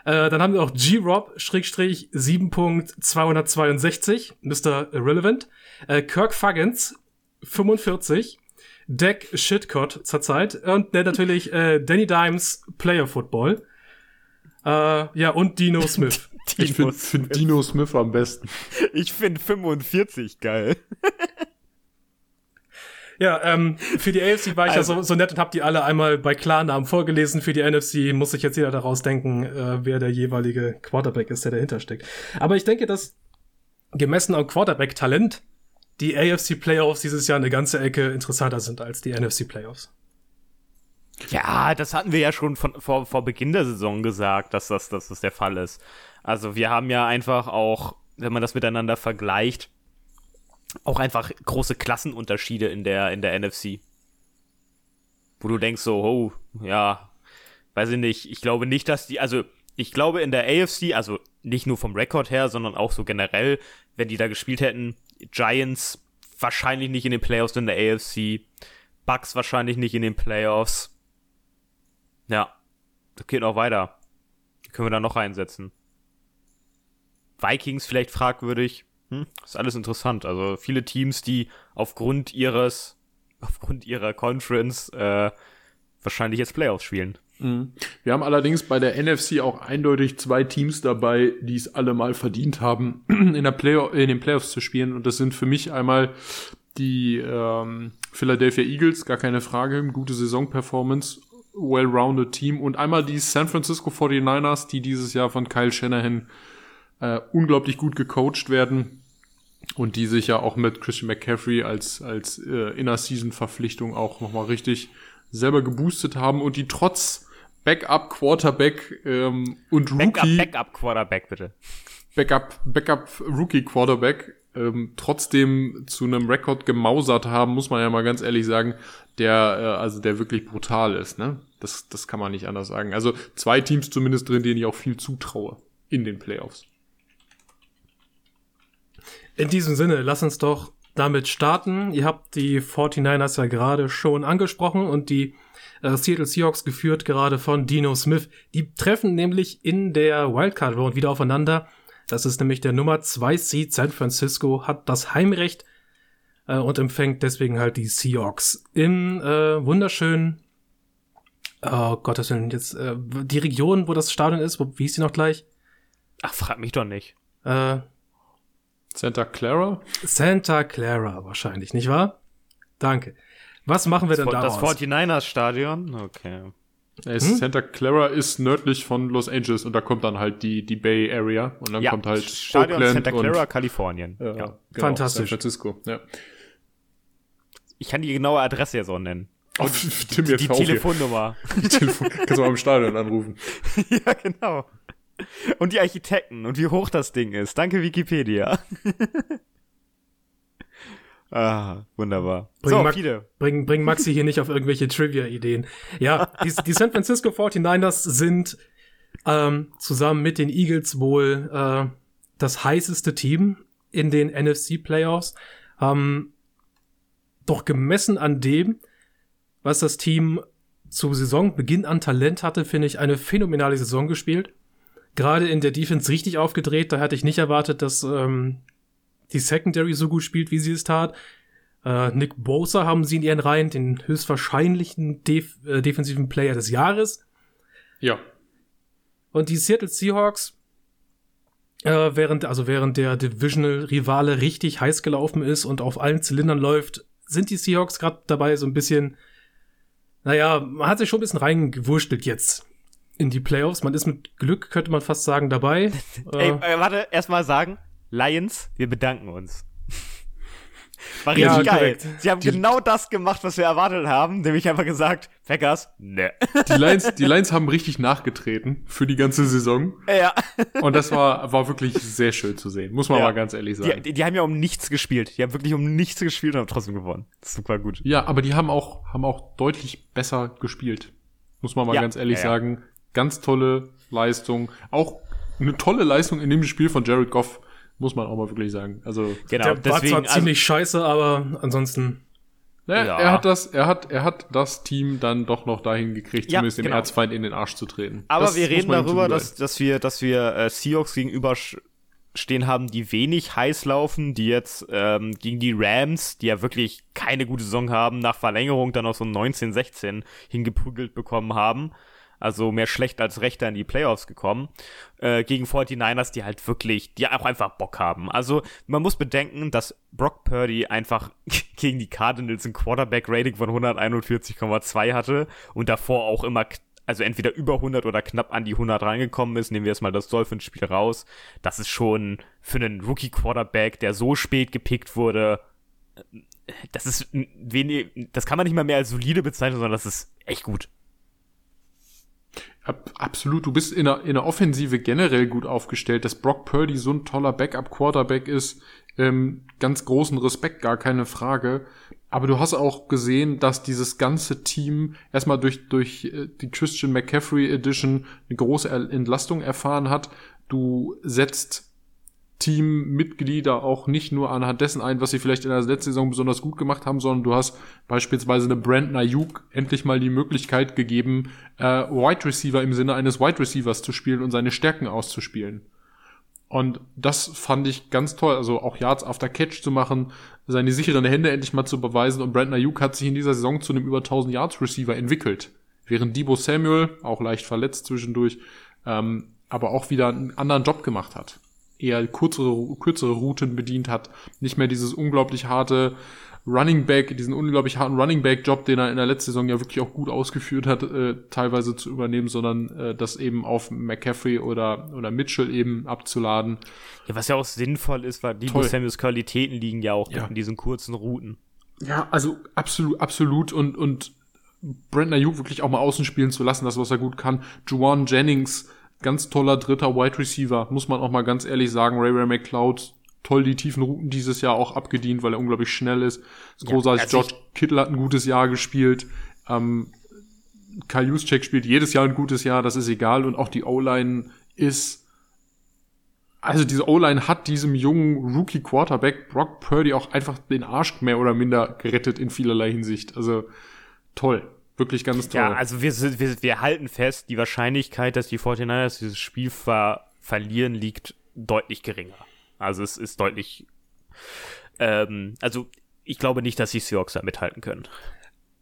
Äh, dann haben wir auch G-Rob, Schrägstrich 7.262, Mr. Irrelevant. Äh, Kirk Fuggins, 45. Deck Shitcott zurzeit. Und äh, natürlich äh, Danny Dimes, Player Football. Äh, ja, und Dino Smith. Ich finde find Dino Smith am besten. Ich finde 45 geil. Ja, ähm, für die AFC war ich Also- ja so, so nett und hab die alle einmal bei Klarnamen vorgelesen. Für die NFC muss sich jetzt jeder daraus denken, äh, wer der jeweilige Quarterback ist, der dahinter steckt. Aber ich denke, dass gemessen am Quarterback-Talent die AFC Playoffs dieses Jahr eine ganze Ecke interessanter sind als die NFC Playoffs. Ja, das hatten wir ja schon von, vor, vor Beginn der Saison gesagt, dass das, dass das der Fall ist. Also wir haben ja einfach auch, wenn man das miteinander vergleicht, auch einfach große Klassenunterschiede in der, in der NFC. Wo du denkst so, oh, ja, weiß ich nicht, ich glaube nicht, dass die, also ich glaube in der AFC, also nicht nur vom Rekord her, sondern auch so generell, wenn die da gespielt hätten, Giants wahrscheinlich nicht in den Playoffs in der AFC, Bucks wahrscheinlich nicht in den Playoffs. Ja, das geht noch weiter. Können wir da noch reinsetzen. Vikings vielleicht fragwürdig. Hm, ist alles interessant. Also viele Teams, die aufgrund ihres, aufgrund ihrer Conference äh, wahrscheinlich jetzt Playoffs spielen. Wir haben allerdings bei der NFC auch eindeutig zwei Teams dabei, die es alle mal verdient haben, in, der Play in den Playoffs zu spielen. Und das sind für mich einmal die ähm, Philadelphia Eagles, gar keine Frage, gute Saisonperformance, well-rounded Team. Und einmal die San Francisco 49ers, die dieses Jahr von Kyle Shanahan äh, unglaublich gut gecoacht werden. Und die sich ja auch mit Christian McCaffrey als, als äh, Inner-Season-Verpflichtung auch nochmal richtig selber geboostet haben und die trotz Backup Quarterback ähm, und Backup, Rookie Backup Quarterback bitte. Backup Backup Rookie Quarterback ähm, trotzdem zu einem Rekord gemausert haben, muss man ja mal ganz ehrlich sagen, der äh, also der wirklich brutal ist, ne? Das das kann man nicht anders sagen. Also zwei Teams zumindest drin, denen ich auch viel zutraue in den Playoffs. In diesem Sinne, lass uns doch damit starten. Ihr habt die 49ers ja gerade schon angesprochen und die äh, Seattle Seahawks geführt gerade von Dino Smith. Die treffen nämlich in der Wildcard Round wieder aufeinander. Das ist nämlich der Nummer 2 Seed San Francisco, hat das Heimrecht äh, und empfängt deswegen halt die Seahawks im äh, wunderschönen Oh Gottes Willen, jetzt äh, die Region, wo das Stadion ist, wo, wie hieß die noch gleich? Ach, frag mich doch nicht. Äh, Santa Clara? Santa Clara wahrscheinlich, nicht wahr? Danke. Was machen wir denn Das daraus? 49ers Stadion? Okay. Es Hm? Santa Clara ist nördlich von Los Angeles und da kommt dann halt die, die Bay Area und dann Ja, kommt halt Stadion Oakland Santa Clara, und Kalifornien. äh, ja. genau, Fantastisch. San Francisco. Ja. Ich kann die genaue Adresse jetzt auch nennen. Oh, Tim jetzt Die hier. Telefonnummer. Telefon. Kannst du mal im Stadion anrufen. ja, genau. Und die Architekten und wie hoch das Ding ist. Danke, Wikipedia. Ah, wunderbar. Bring so, Mac- viele. Bring, bring Maxi hier nicht auf irgendwelche Trivia-Ideen. Ja, die, die San Francisco 49ers sind ähm, zusammen mit den Eagles wohl äh, das heißeste Team in den NFC-Playoffs. Ähm, doch gemessen an dem, was das Team zu Saisonbeginn an Talent hatte, finde ich eine phänomenale Saison gespielt. Gerade in der Defense richtig aufgedreht. Da hatte ich nicht erwartet, dass ähm, die Secondary so gut spielt, wie sie es tat. Äh, Nick Bosa haben sie in ihren Reihen, den höchstwahrscheinlichen Def äh, defensiven Player des Jahres. Ja. Und die Seattle Seahawks, äh, während, also während der Divisional-Rivale richtig heiß gelaufen ist und auf allen Zylindern läuft, sind die Seahawks gerade dabei so ein bisschen, naja, man hat sich schon ein bisschen reingewurschtelt jetzt in die Playoffs. Man ist mit Glück, könnte man fast sagen, dabei. Ey, äh, äh, warte, erstmal sagen, Lions, wir bedanken uns. War Ja, richtig geil. korrekt. Sie haben genau das gemacht, was wir erwartet haben, nämlich einfach gesagt, Packers, ne. Die Lions, die Lions haben richtig nachgetreten für die ganze Saison. ja. Und das war, war wirklich sehr schön zu sehen. Muss man Ja. mal ganz ehrlich sagen. Die, die, die haben ja um nichts gespielt. Die haben wirklich um nichts gespielt und haben trotzdem gewonnen. Super gut. Ja, aber die haben auch, haben auch deutlich besser gespielt. Muss man mal Ja, ganz ehrlich ja, ja. sagen. Ganz tolle Leistung. Auch eine tolle Leistung in dem Spiel von Jared Goff. Muss man auch mal wirklich sagen. Also, Genau, der war deswegen, zwar also, ziemlich scheiße, aber ansonsten naja, Ja. er hat das, er hat, er hat das Team dann doch noch dahin gekriegt, Ja, zumindest dem genau. Erzfeind in den Arsch zu treten. aber Das wir reden darüber, dass, dass wir, dass wir äh, Seahawks gegenüber stehen haben, die wenig heiß laufen, die jetzt ähm, gegen die Rams, die ja wirklich keine gute Saison haben, nach Verlängerung dann auch so 19-16 hingeprügelt bekommen haben. Also mehr schlecht als rechter in die Playoffs gekommen. Äh, gegen 49ers, die halt wirklich, die auch einfach Bock haben. Also man muss bedenken, dass Brock Purdy einfach gegen die Cardinals ein Quarterback-Rating von 141,2 hatte und davor auch immer also entweder über 100 oder knapp an die 100 reingekommen ist. Nehmen wir jetzt mal das Dolphins-Spiel raus. Das ist schon für einen Rookie-Quarterback, der so spät gepickt wurde, äh, das ist wenig, das kann man nicht mal mehr als solide bezeichnen, sondern das ist echt gut. Ab, absolut, du bist in der, in der Offensive generell gut aufgestellt, dass Brock Purdy so ein toller Backup-Quarterback ist. Ähm, ganz großen Respekt, gar keine Frage. Aber du hast auch gesehen, dass dieses ganze Team erstmal durch, durch äh, die Christian McCaffrey Edition eine große Entlastung erfahren hat. Du setzt Teammitglieder auch nicht nur anhand dessen ein, was sie vielleicht in der letzten Saison besonders gut gemacht haben, sondern du hast beispielsweise eine Brandon Ayuk endlich mal die Möglichkeit gegeben, äh, Wide Receiver im Sinne eines Wide Receivers zu spielen und seine Stärken auszuspielen. Und das fand ich ganz toll, also auch Yards after Catch zu machen, seine sicheren Hände endlich mal zu beweisen und Brandon Ayuk hat sich in dieser Saison zu einem über 1000 Yards Receiver entwickelt. Während Debo Samuel, auch leicht verletzt zwischendurch, ähm, aber auch wieder einen anderen Job gemacht hat. Eher kürzere, kürzere Routen bedient hat, nicht mehr dieses unglaublich harte Running Back, diesen unglaublich harten Running Back Job, den er in der letzten Saison ja wirklich auch gut ausgeführt hat, äh, teilweise zu übernehmen, sondern äh, das eben auf McCaffrey oder, oder Mitchell eben abzuladen. Ja, was ja auch sinnvoll ist, weil die. Samuels Qualitäten liegen ja auch Ja. in diesen kurzen Routen. Ja, also absolut, absolut und, und Brandon Ayuk wirklich auch mal außen spielen zu lassen, das, was er gut kann. Juwan Jennings, ganz toller dritter Wide Receiver, muss man auch mal ganz ehrlich sagen. Ray Ray McCloud, toll die tiefen Routen dieses Jahr auch abgedient, weil er unglaublich schnell ist. Das Ja, großartig, also George Kittle hat ein gutes Jahr gespielt. Ähm, Kyle Juszczyk spielt jedes Jahr ein gutes Jahr, das ist egal. Und auch die O-Line ist also diese O-Line hat diesem jungen Rookie Quarterback Brock Purdy auch einfach den Arsch mehr oder minder gerettet in vielerlei Hinsicht. Also toll. Wirklich ganz toll. Ja, also wir, sind, wir, wir halten fest, die Wahrscheinlichkeit, dass die 49ers dieses Spiel ver verlieren, liegt deutlich geringer. Also es ist deutlich. Ähm, also ich glaube nicht, dass die Seahawks da mithalten können.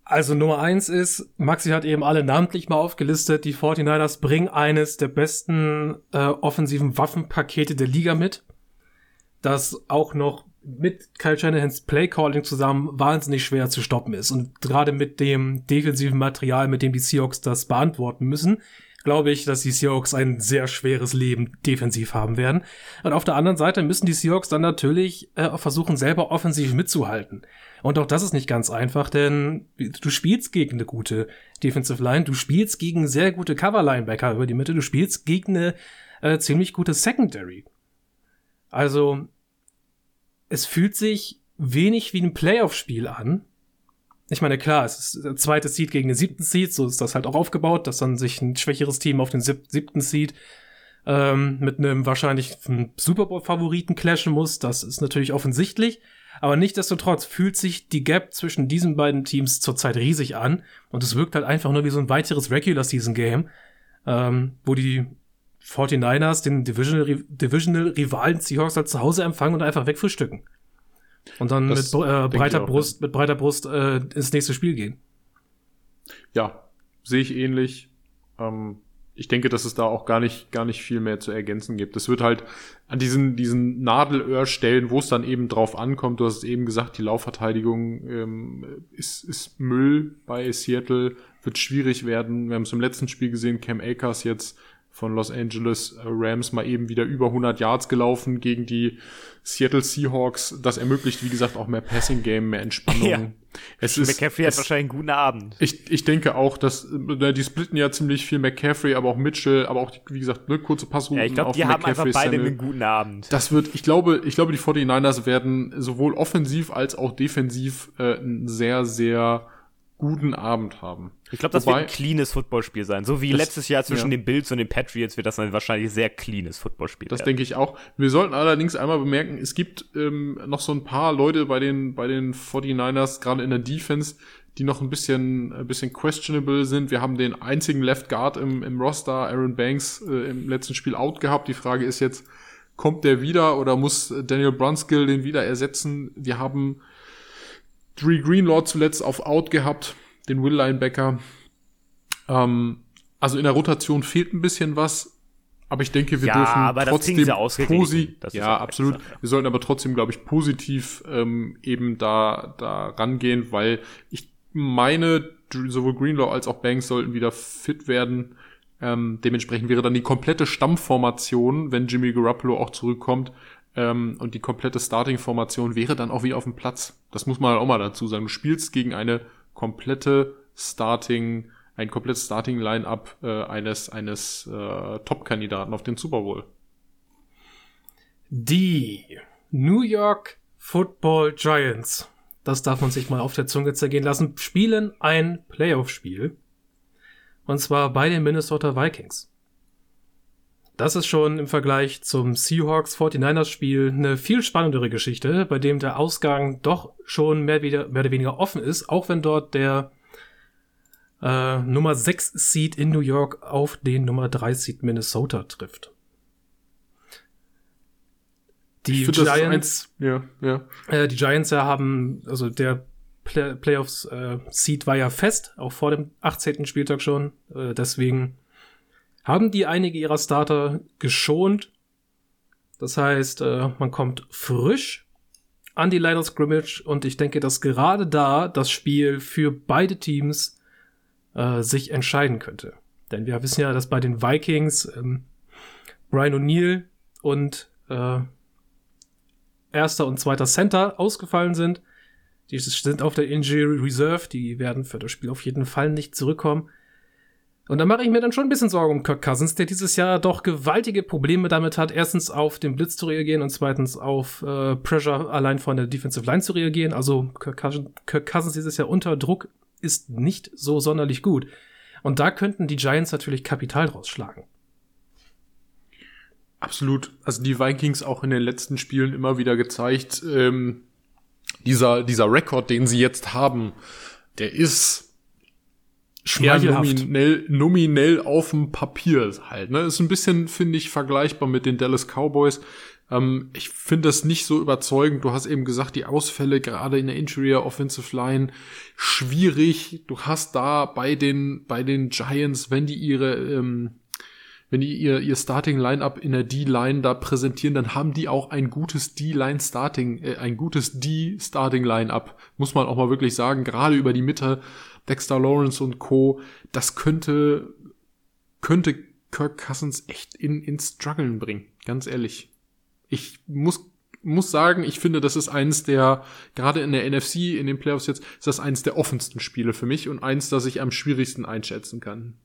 Also Nummer eins ist, Maxi hat eben alle namentlich mal aufgelistet, die 49ers bringen eines der besten äh, offensiven Waffenpakete der Liga mit, das auch noch mit Kyle Shanahans Playcalling zusammen wahnsinnig schwer zu stoppen ist. Und gerade mit dem defensiven Material, mit dem die Seahawks das beantworten müssen, glaube ich, dass die Seahawks ein sehr schweres Leben defensiv haben werden. Und auf der anderen Seite müssen die Seahawks dann natürlich äh, versuchen, selber offensiv mitzuhalten. Und auch das ist nicht ganz einfach, denn du spielst gegen eine gute Defensive Line, du spielst gegen sehr gute Cover-Linebacker über die Mitte, du spielst gegen eine äh, ziemlich gute Secondary. Also, es fühlt sich wenig wie ein Playoff-Spiel an, ich meine, klar, es ist der zweite Seed gegen den siebten Seed, so ist das halt auch aufgebaut, dass dann sich ein schwächeres Team auf den sieb siebten Seed ähm, mit einem wahrscheinlich Super Bowl-Favoriten clashen muss. Das ist natürlich offensichtlich. Aber nichtdestotrotz fühlt sich die Gap zwischen diesen beiden Teams zurzeit riesig an. Und es wirkt halt einfach nur wie so ein weiteres Regular Season Game, ähm, wo die 49ers den Divisional, Divisional Rivalen Seahawks halt zu Hause empfangen und einfach wegfrühstücken. Und dann mit äh, breiter auch, Brust, ja. mit breiter Brust äh, ins nächste Spiel gehen. Ja, sehe ich ähnlich. Ähm, ich denke, dass es da auch gar nicht, gar nicht viel mehr zu ergänzen gibt. Es wird halt an diesen, diesen Nadelöhrstellen, wo es dann eben drauf ankommt, du hast es eben gesagt, die Laufverteidigung ähm, ist, ist Müll bei Seattle, wird schwierig werden. Wir haben es im letzten Spiel gesehen, Cam Akers jetzt von Los Angeles Rams mal eben wieder über 100 Yards gelaufen gegen die Seattle Seahawks. Das ermöglicht, wie gesagt, auch mehr Passing Game, mehr Entspannung. Ja. Es ist, McCaffrey hat wahrscheinlich einen guten Abend. Ich, ich denke auch, dass äh, die splitten ja ziemlich viel McCaffrey, aber auch Mitchell, aber auch, wie gesagt, ne, kurze Passrouten. Ja, ich glaube, die haben einfach beide einen guten Abend. Das wird, ich glaube, ich glaube, die 49ers werden sowohl offensiv als auch defensiv äh, ein sehr, sehr guten Abend haben. Ich glaube, das Wobei, wird ein cleanes Footballspiel sein. So wie das, letztes Jahr zwischen ja. den Bills und den Patriots wird das ein wahrscheinlich sehr cleanes Footballspiel. Das denke ich auch. Wir sollten allerdings einmal bemerken, es gibt ähm, noch so ein paar Leute bei den, bei den 49ers, gerade in der Defense, die noch ein bisschen, ein bisschen questionable sind. Wir haben den einzigen Left Guard im, im Roster, Aaron Banks, äh, im letzten Spiel out gehabt. Die Frage ist jetzt, kommt der wieder oder muss Daniel Brunskill den wieder ersetzen? Wir haben Dree Greenlaw zuletzt auf Out gehabt, den Will Linebacker. Ähm, also in der Rotation fehlt ein bisschen was, aber ich denke, wir ja, dürfen trotzdem positiv, ja, absolut. Sache. Wir sollten aber trotzdem, glaube ich, positiv ähm, eben da da rangehen, weil ich meine, sowohl Greenlaw als auch Banks sollten wieder fit werden. Ähm, dementsprechend wäre dann die komplette Stammformation, wenn Jimmy Garoppolo auch zurückkommt, ähm, und die komplette Starting-Formation wäre dann auch wieder auf dem Platz. Das muss man auch mal dazu sagen. Du spielst gegen eine komplette Starting, ein komplettes Starting-Line-Up äh, eines, eines äh, Top-Kandidaten auf den Super Bowl. Die New York Football Giants, das darf man sich mal auf der Zunge zergehen lassen, spielen ein Playoff-Spiel. Und zwar bei den Minnesota Vikings. Das ist schon im Vergleich zum Seahawks 49ers Spiel eine viel spannendere Geschichte, bei dem der Ausgang doch schon mehr, wieder, mehr oder weniger offen ist, auch wenn dort der äh, Nummer 6 Seed in New York auf den Nummer 3 Seed Minnesota trifft. Die Giants, ja, ja. Äh, die Giants ja haben, also der Play Playoffs äh, Seed war ja fest, auch vor dem 18. Spieltag schon. Äh, deswegen haben die einige ihrer Starter geschont. Das heißt, äh, man kommt frisch an die Line of Scrimmage und ich denke, dass gerade da das Spiel für beide Teams äh, sich entscheiden könnte. Denn wir wissen ja, dass bei den Vikings ähm, Brian O'Neill und äh, erster und zweiter Center ausgefallen sind. Die sind auf der Injury Reserve, die werden für das Spiel auf jeden Fall nicht zurückkommen. Und da mache ich mir dann schon ein bisschen Sorgen um Kirk Cousins, der dieses Jahr doch gewaltige Probleme damit hat, erstens auf den Blitz zu reagieren und zweitens auf äh, Pressure allein von der Defensive Line zu reagieren. Also Kirk Cousins, Kirk Cousins dieses Jahr unter Druck ist nicht so sonderlich gut. Und da könnten die Giants natürlich Kapital draus schlagen. Absolut. Also die Vikings auch in den letzten Spielen immer wieder gezeigt, ähm, dieser, dieser Rekord, den sie jetzt haben, der ist eher nominell, nominell auf dem Papier halt. Ne? Ist ein bisschen, finde ich, vergleichbar mit den Dallas Cowboys. Ähm, ich finde das nicht so überzeugend. Du hast eben gesagt, die Ausfälle gerade in der Interior Offensive Line schwierig. Du hast da bei den, bei den Giants, wenn die ihre, ähm, wenn die ihr, ihr Starting Lineup in der D-Line da präsentieren, dann haben die auch ein gutes D-Line Starting, äh, ein gutes D-Starting Lineup. Muss man auch mal wirklich sagen, gerade über die Mitte, Dexter Lawrence und Co. Das könnte, könnte Kirk Cousins echt in, in Struggeln bringen. Ganz ehrlich. Ich muss muss sagen, ich finde, das ist eins der, gerade in der NFC, in den Playoffs jetzt, ist das eins der offensten Spiele für mich und eins, das ich am schwierigsten einschätzen kann,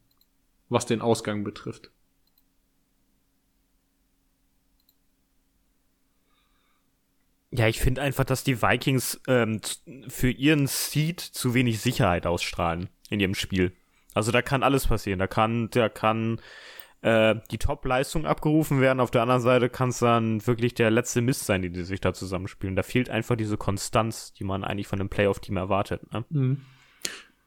was den Ausgang betrifft. Ja, ich finde einfach, dass die Vikings ähm, für ihren Seed zu wenig Sicherheit ausstrahlen in ihrem Spiel. Also da kann alles passieren. Da kann, da kann äh, die Top-Leistung abgerufen werden. Auf der anderen Seite kann es dann wirklich der letzte Mist sein, die, die sich da zusammenspielen. Da fehlt einfach diese Konstanz, die man eigentlich von einem Playoff-Team erwartet. Ne? Mhm.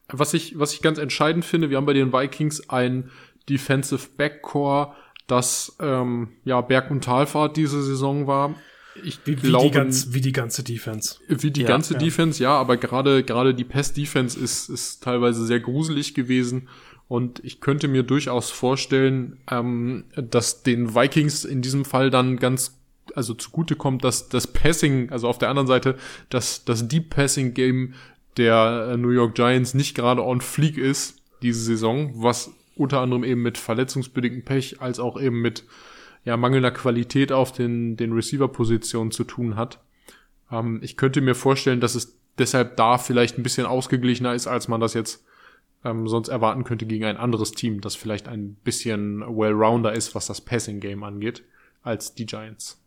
Was ich, was ich ganz entscheidend finde, wir haben bei den Vikings ein Defensive Backcore, das ähm, ja Berg- und Talfahrt diese Saison war. Ich wie, wie, glaube, die ganz, wie die ganze Defense. Wie die ja, ganze ja. Defense, ja, aber gerade gerade die Pass-Defense ist, ist teilweise sehr gruselig gewesen. Und ich könnte mir durchaus vorstellen, ähm, dass den Vikings in diesem Fall dann ganz also zugute kommt, dass das Passing, also auf der anderen Seite, dass das Deep Passing Game der äh, New York Giants nicht gerade on fleek ist diese Saison, was unter anderem eben mit verletzungsbedingtem Pech als auch eben mit ja, mangelnder Qualität auf den, den Receiver-Positionen zu tun hat. Ähm, ich könnte mir vorstellen, dass es deshalb da vielleicht ein bisschen ausgeglichener ist, als man das jetzt ähm, sonst erwarten könnte gegen ein anderes Team, das vielleicht ein bisschen well-rounder ist, was das Passing-Game angeht, als die Giants.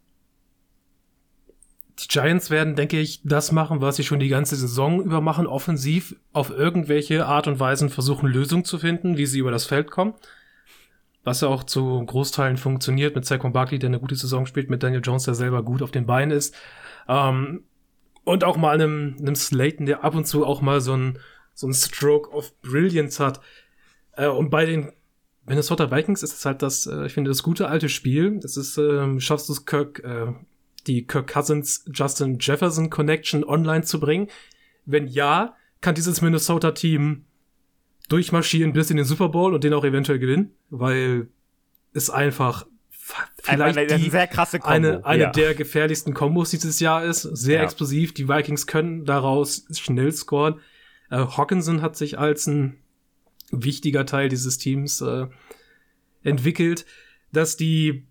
Die Giants werden, denke ich, das machen, was sie schon die ganze Saison über machen, offensiv auf irgendwelche Art und Weisen versuchen, Lösungen zu finden, wie sie über das Feld kommen was ja auch zu Großteilen funktioniert mit Saquon Barkley, der eine gute Saison spielt, mit Daniel Jones, der selber gut auf den Beinen ist. Ähm, und auch mal einem, einem Slayton, der ab und zu auch mal so ein, so ein Stroke of Brilliance hat. Äh, und bei den Minnesota Vikings ist es halt das, äh, ich finde, das gute alte Spiel. Das ist, äh, schaffst du es, Kirk, äh, die Kirk Cousins Justin Jefferson Connection online zu bringen? Wenn ja, kann dieses Minnesota-Team durchmarschieren bis in den Super Bowl und den auch eventuell gewinnen, weil es einfach vielleicht eine, die, sehr krasse Kombo. eine, eine ja. der gefährlichsten Kombos dieses Jahr ist. Sehr ja. explosiv. Die Vikings können daraus schnell scoren. Äh, Hawkinson hat sich als ein wichtiger Teil dieses Teams äh, entwickelt, dass die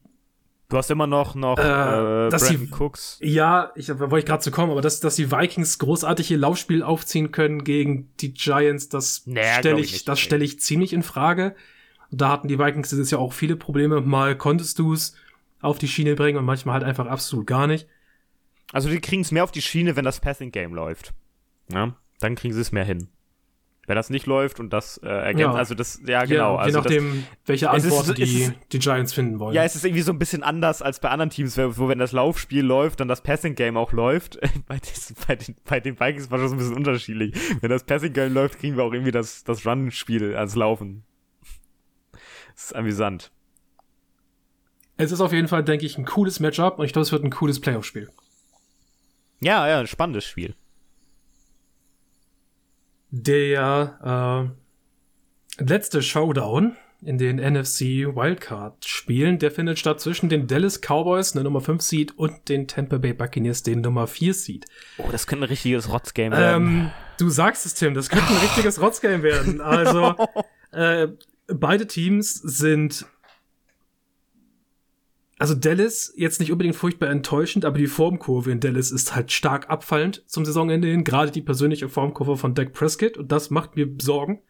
Du hast immer noch noch äh, äh dass die, Cooks. Ja, ich da wollte ich gerade zu kommen, aber dass dass die Vikings großartig ihr Laufspiel aufziehen können gegen die Giants, das naja, stelle ich, ich das stelle ich ziemlich in Frage. Da hatten die Vikings dieses Jahr auch viele Probleme. Mal konntest du es auf die Schiene bringen und manchmal halt einfach absolut gar nicht. Also die kriegen es mehr auf die Schiene, wenn das Passing Game läuft. Ja, dann kriegen sie es mehr hin. Wenn das nicht läuft und das äh, ergänzt, ja. also das, ja genau. Je, also je nachdem, das, welche Antworten die, die Giants finden wollen. Ja, es ist irgendwie so ein bisschen anders als bei anderen Teams, wo wenn das Laufspiel läuft, dann das Passing-Game auch läuft. bei, des, bei, den, bei den Vikings war das ein bisschen unterschiedlich. Wenn das Passing-Game läuft, kriegen wir auch irgendwie das, das Run-Spiel als Laufen. Das ist amüsant. Es ist auf jeden Fall, denke ich, ein cooles Matchup und ich glaube, es wird ein cooles Playoff-Spiel. Ja, ja, ein spannendes Spiel der äh, letzte Showdown in den NFC Wildcard Spielen, der findet statt zwischen den Dallas Cowboys, der Nummer 5 Seed, und den Tampa Bay Buccaneers, den Nummer 4 Seed. Oh, das könnte ein richtiges Rotzgame werden. Ähm, du sagst es, Tim, das könnte ein richtiges Rotzgame werden. Also, äh, beide Teams sind also Dallas jetzt nicht unbedingt furchtbar enttäuschend, aber die Formkurve in Dallas ist halt stark abfallend zum Saisonende hin. Gerade die persönliche Formkurve von Dak Prescott und das macht mir Sorgen.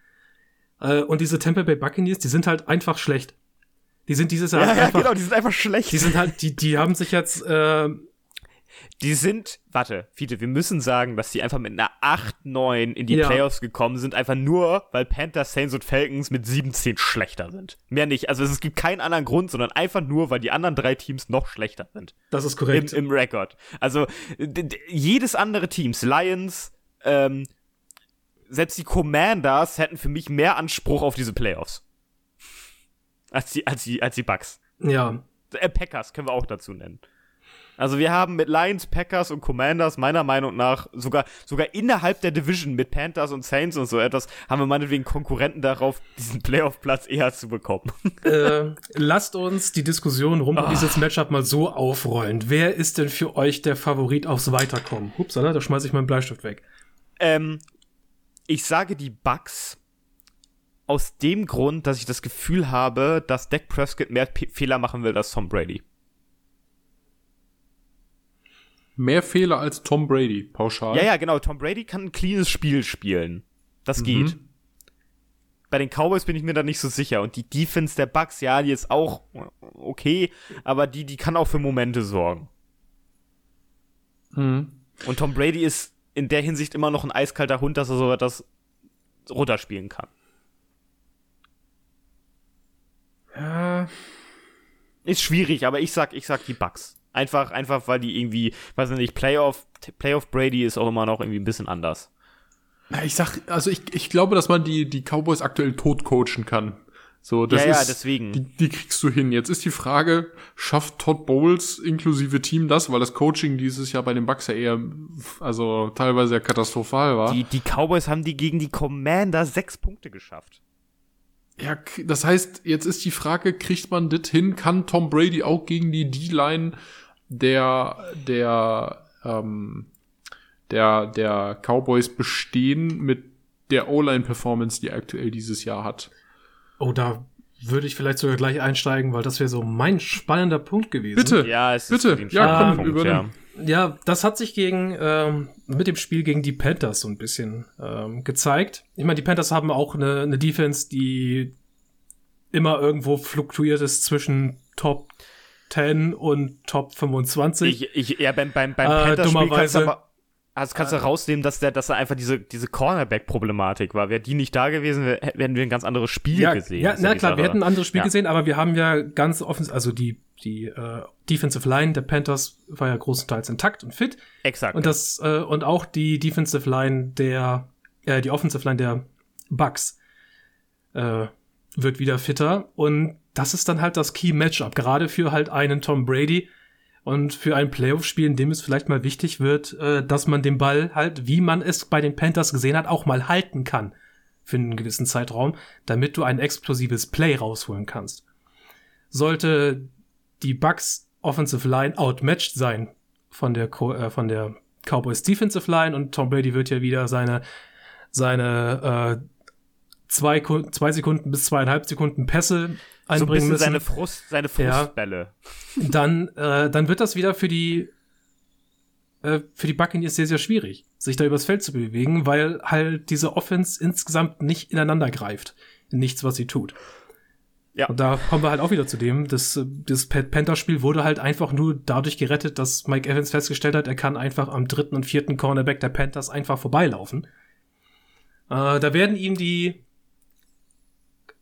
Äh, und diese Tampa Bay Buccaneers, die sind halt einfach schlecht. Die sind dieses Jahr ja, einfach, ja, genau, die sind einfach schlecht. Die sind halt, die, die haben sich jetzt, äh, Die sind, warte, Fiete, wir müssen sagen, dass die einfach mit einer 8-9 in die Ja. Playoffs gekommen sind, einfach nur, weil Panthers, Saints und Falcons mit 17 schlechter sind. Mehr nicht. Also es gibt keinen anderen Grund, sondern einfach nur, weil die anderen drei Teams noch schlechter sind. Das ist Im, korrekt. im Rekord. Also jedes andere Teams, Lions, ähm, selbst die Commanders hätten für mich mehr Anspruch auf diese Playoffs. Als die, als die, als die Bucks. ja. Äh, Packers können wir auch dazu nennen. Also wir haben mit Lions, Packers und Commanders meiner Meinung nach sogar sogar innerhalb der Division mit Panthers und Saints und so etwas haben wir meinetwegen Konkurrenten darauf, diesen Playoff-Platz eher zu bekommen. äh, lasst uns die Diskussion rund Ah. um dieses Matchup mal so aufrollen. Wer ist denn für euch der Favorit aufs Weiterkommen? Hupsala, da schmeiß ich meinen Bleistift weg. ähm, ich sage die Bucks aus dem Grund, dass ich das Gefühl habe, dass Dak Prescott mehr P Fehler machen will als Tom Brady. Mehr Fehler als Tom Brady, pauschal. Ja, ja, genau. Tom Brady kann ein cleanes Spiel spielen. Das geht. Bei den Cowboys bin ich mir da nicht so sicher. Und die Defense der Bucks, ja, die ist auch okay, aber die, die kann auch für Momente sorgen. Mhm. Und Tom Brady ist in der Hinsicht immer noch ein eiskalter Hund, dass er so etwas runterspielen kann. Ja, Ist schwierig, aber ich sag, ich sag die Bucks. Einfach, einfach, weil die irgendwie, weiß ich nicht, Playoff, Playoff Brady ist auch immer noch irgendwie ein bisschen anders. Ich sag, also ich, ich glaube, dass man die, die Cowboys aktuell tot coachen kann. So, das Ja, ja, ist, deswegen. Die, die kriegst du hin. Jetzt ist die Frage, schafft Todd Bowles inklusive Team das, weil das Coaching dieses Jahr bei den Bucks ja eher, also teilweise ja katastrophal war. Die, die Cowboys haben die gegen die Commander sechs Punkte geschafft. Ja, das heißt, jetzt ist die Frage, kriegt man das hin? Kann Tom Brady auch gegen die D-Line der, der, ähm, der, der Cowboys bestehen mit der O-Line-Performance, die er aktuell dieses Jahr hat? oh, da würde ich vielleicht sogar gleich einsteigen, weil das wäre so mein spannender Punkt gewesen. Bitte! Ja, es Bitte, ist wirklich ein ja, komm, Punkt, übernimm. Ja, das hat sich gegen ähm, mit dem Spiel gegen die Panthers so ein bisschen ähm, gezeigt. Ich meine, die Panthers haben auch eine, eine Defense, die immer irgendwo fluktuiert ist zwischen Top 10 und Top 25. Ich, ich, ja, beim, beim, beim Äh, Panthers-Spiel kannst aber, also kannst du rausnehmen, dass der, dass da einfach diese, diese Cornerback-Problematik war. Wäre die nicht da gewesen, wär, hätten wir ein ganz anderes Spiel ja, gesehen. ja na klar, wir Sache. hätten ein anderes Spiel Ja. gesehen, aber wir haben ja ganz offen, also die, die äh, Defensive Line der Panthers war ja großenteils intakt und fit. Exakt. Und das, äh, und auch die Defensive Line der, äh, die Offensive Line der Bucks äh, wird wieder fitter. Und das ist dann halt das Key-Matchup, gerade für halt einen Tom Brady und für ein Playoff-Spiel, in dem es vielleicht mal wichtig wird, äh, dass man den Ball halt, wie man es bei den Panthers gesehen hat, auch mal halten kann für einen gewissen Zeitraum, damit du ein explosives Play rausholen kannst. Sollte die Bucks Offensive Line outmatched sein von der, Co äh, von der Cowboys Defensive Line und Tom Brady wird ja wieder seine, seine äh, zwei, zwei Sekunden bis zweieinhalb Sekunden Pässe so ein einbringen bisschen müssen, seine Frust, seine Ja. Frustbälle. dann, äh, dann wird das wieder für die äh, für die Buccaneers sehr, sehr schwierig, sich da übers Feld zu bewegen, weil halt diese Offense insgesamt nicht ineinander greift. In nichts, was sie tut. Ja. Und da kommen wir halt auch wieder zu dem, das, das Pan- Panther-Spiel wurde halt einfach nur dadurch gerettet, dass Mike Evans festgestellt hat, er kann einfach am dritten und vierten Cornerback der Panthers einfach vorbeilaufen. Äh, da werden ihm die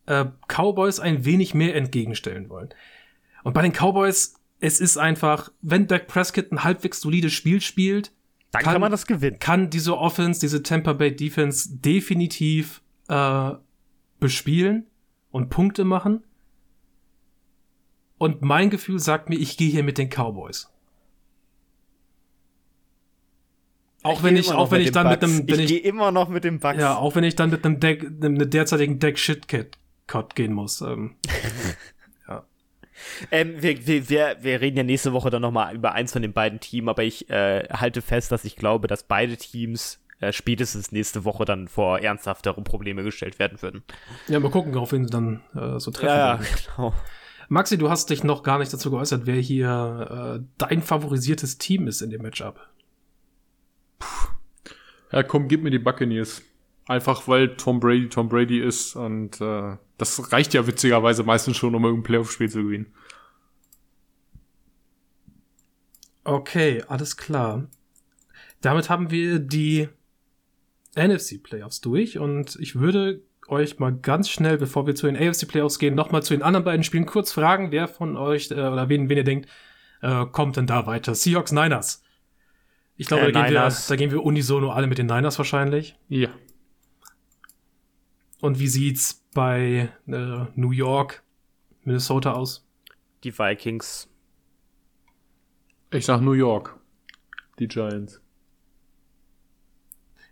äh, Cowboys ein wenig mehr entgegenstellen wollen. Und bei den Cowboys, es ist einfach, wenn Dak Prescott ein halbwegs solides Spiel spielt, Dann Kann- kann, man das gewinnen. kann diese Offense, diese Tampa Bay Defense definitiv äh, bespielen und Punkte machen. Und mein Gefühl sagt mir, ich gehe hier mit den Cowboys. Auch wenn ich, auch wenn ich dann mit einem, wenn ich ich, gehe immer noch mit dem Bucks. ja, auch wenn ich dann mit einem Deck, einem derzeitigen Deck Shit Cut gehen muss. Ähm, Ähm, wir, wir, wir, wir reden ja nächste Woche dann nochmal über eins von den beiden Teams, aber ich äh, halte fest, dass ich glaube, dass beide Teams äh, spätestens nächste Woche dann vor ernsthaftere Probleme gestellt werden würden. ja, mal gucken, auf wen sie dann äh, so treffen. Ja, ja, werden. genau. Maxi, du hast dich noch gar nicht dazu geäußert, wer hier äh, dein favorisiertes Team ist in dem Matchup. Ja, komm, gib mir die Buccaneers. Einfach weil Tom Brady Tom Brady ist und äh, das reicht ja witzigerweise meistens schon, um irgendein Playoff-Spiel zu gewinnen. Okay, alles klar. Damit haben wir die NFC Playoffs durch und ich würde euch mal ganz schnell, bevor wir zu den AFC Playoffs gehen, nochmal zu den anderen beiden Spielen kurz fragen, wer von euch äh, oder wen, wen ihr denkt, äh, kommt denn da weiter? Seahawks Niners. Ich glaube, Äh, da, gehen wir, da gehen wir unisono alle mit den Niners wahrscheinlich. Ja. Und wie sieht's bei äh, New York, Minnesota aus? Die Vikings. Ich sag New York. Die Giants.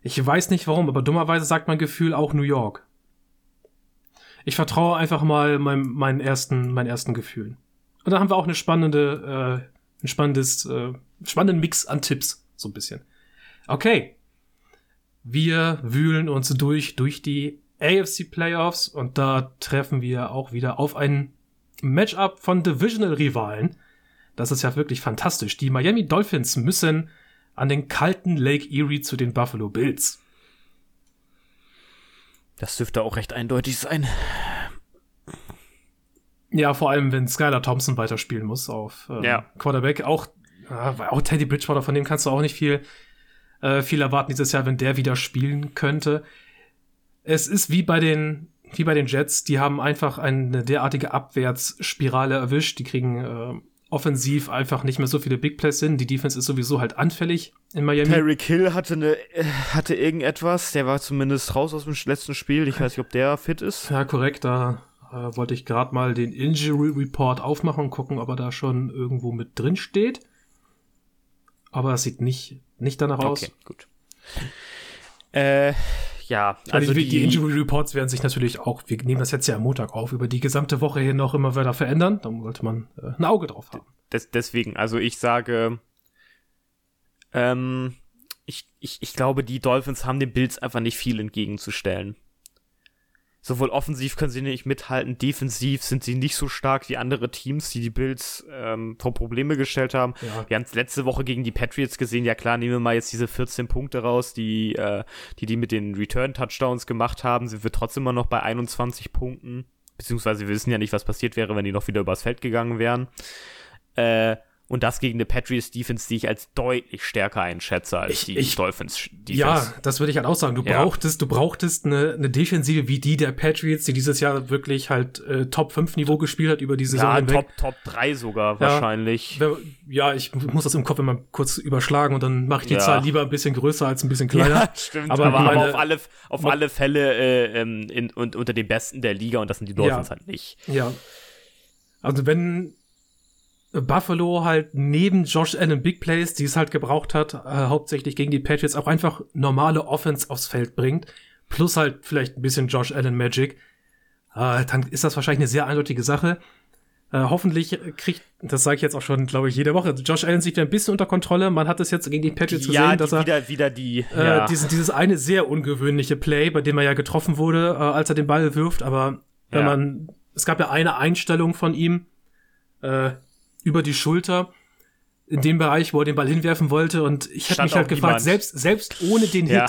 Ich weiß nicht warum, aber dummerweise sagt mein Gefühl auch New York. Ich vertraue einfach mal meinem, meinen ersten, meinen ersten Gefühlen. Und dann haben wir auch eine spannende, äh, ein spannendes, äh, spannenden Mix an Tipps, so ein bisschen. Okay. Wir wühlen uns durch, durch die AFC Playoffs und da treffen wir auch wieder auf ein Matchup von Divisional-Rivalen. Das ist ja wirklich fantastisch. Die Miami Dolphins müssen an den kalten Lake Erie zu den Buffalo Bills. Das dürfte auch recht eindeutig sein. Ja, vor allem, wenn Skylar Thompson weiterspielen muss auf ähm, Ja. Quarterback. Auch, äh, auch Teddy Bridgewater, von dem kannst du auch nicht viel, äh, viel erwarten dieses Jahr, wenn der wieder spielen könnte. Es ist wie bei den, wie bei den Jets, die haben einfach eine derartige Abwärtsspirale erwischt. Die kriegen äh, offensiv einfach nicht mehr so viele Big Plays hin. Die Defense ist sowieso halt anfällig in Miami. Tyreek Hill hatte eine, äh, hatte irgendetwas. Der war zumindest raus aus dem letzten Spiel. Ich weiß nicht, ob der fit ist. Ja, korrekt. Da äh, wollte ich gerade mal den Injury Report aufmachen und gucken, ob er da schon irgendwo mit drin steht. Aber es sieht nicht, nicht danach aus. Okay, gut. Äh, ja, Also die, die, Injury Reports werden sich natürlich auch, wir nehmen das jetzt ja am Montag auf, über die gesamte Woche hin auch immer weiter verändern. Da sollte man äh, ein Auge drauf haben. des, deswegen, also ich sage, ähm, ich, ich, ich glaube, die Dolphins haben den Bills einfach nicht viel entgegenzustellen. Sowohl offensiv können sie nicht mithalten, defensiv sind sie nicht so stark wie andere Teams, die die Bills ähm, vor Probleme gestellt haben. Ja. Wir haben es letzte Woche gegen die Patriots gesehen. Ja klar, nehmen wir mal jetzt diese 14 Punkte raus, die äh, die, die mit den Return-Touchdowns gemacht haben. Sind wir trotzdem immer noch bei 21 Punkten. Beziehungsweise wir wissen ja nicht, was passiert wäre, wenn die noch wieder übers Feld gegangen wären. Äh, und das gegen eine Patriots Defense, die ich als deutlich stärker einschätze als Ich- die ich- Dolphins Defense. Ja, das würde ich halt auch sagen. Du Ja. brauchtest, du brauchtest eine, eine Defensive wie die der Patriots, die dieses Jahr wirklich halt äh, Top 5 Niveau gespielt hat über die Saison ja hinweg. Top, Top 3 sogar wahrscheinlich. Wenn- Ja, ich muss das im Kopf immer kurz überschlagen und dann mache ich die Ja. Zahl lieber ein bisschen größer als ein bisschen kleiner. Ja, stimmt. Aber Aber, aber, meine- auf alle, auf alle Fälle äh, ähm, in, und, unter den Besten der Liga und das sind die Dolphins Ja. halt nicht. Ja. Also wenn Buffalo halt neben Josh Allen Big Plays, die es halt gebraucht hat, äh, hauptsächlich gegen die Patriots, auch einfach normale Offense aufs Feld bringt, plus halt vielleicht ein bisschen Josh Allen Magic, äh, dann ist das wahrscheinlich eine sehr eindeutige Sache. Äh, hoffentlich kriegt, das sage ich jetzt auch schon, glaube ich, jede Woche, Josh Allen sich wieder ein bisschen unter Kontrolle. Man hat es jetzt gegen die Patriots ja, gesehen, dass er wieder, wieder die. äh, ja. dieses, dieses eine sehr ungewöhnliche Play, bei dem er ja getroffen wurde, äh, als er den Ball wirft, aber wenn Ja. man, es gab ja eine Einstellung von ihm äh, über die Schulter in dem Bereich, wo er den Ball hinwerfen wollte und ich habe mich halt gefragt, niemand. selbst, selbst ohne den Hit, Ja.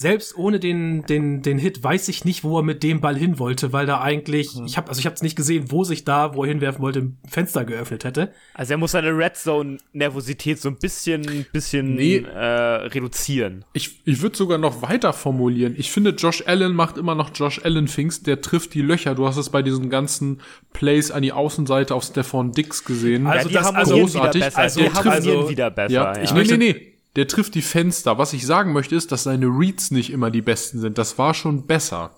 Selbst ohne den, den, den Hit weiß ich nicht, wo er mit dem Ball hin wollte, weil da eigentlich, ich habe also ich habe es nicht gesehen, wo sich da, wo er hinwerfen wollte, ein Fenster geöffnet hätte. Also er muss seine Red Zone Nervosität so ein bisschen, bisschen Nee. äh, reduzieren. Ich, ich würde sogar noch weiter formulieren. Ich finde, Josh Allen macht immer noch Josh Allen Things. Der trifft die Löcher. Du hast es bei diesen ganzen Plays an die Außenseite auf Stefan Dix gesehen. Also ja, die das- harmonieren großartig. wieder besser. Also die harmonieren also- wieder besser. ja, Ja, ich nee, möchte- nee, nee. Der trifft die Fenster. Was ich sagen möchte, ist, dass seine Reads nicht immer die besten sind. Das war schon besser.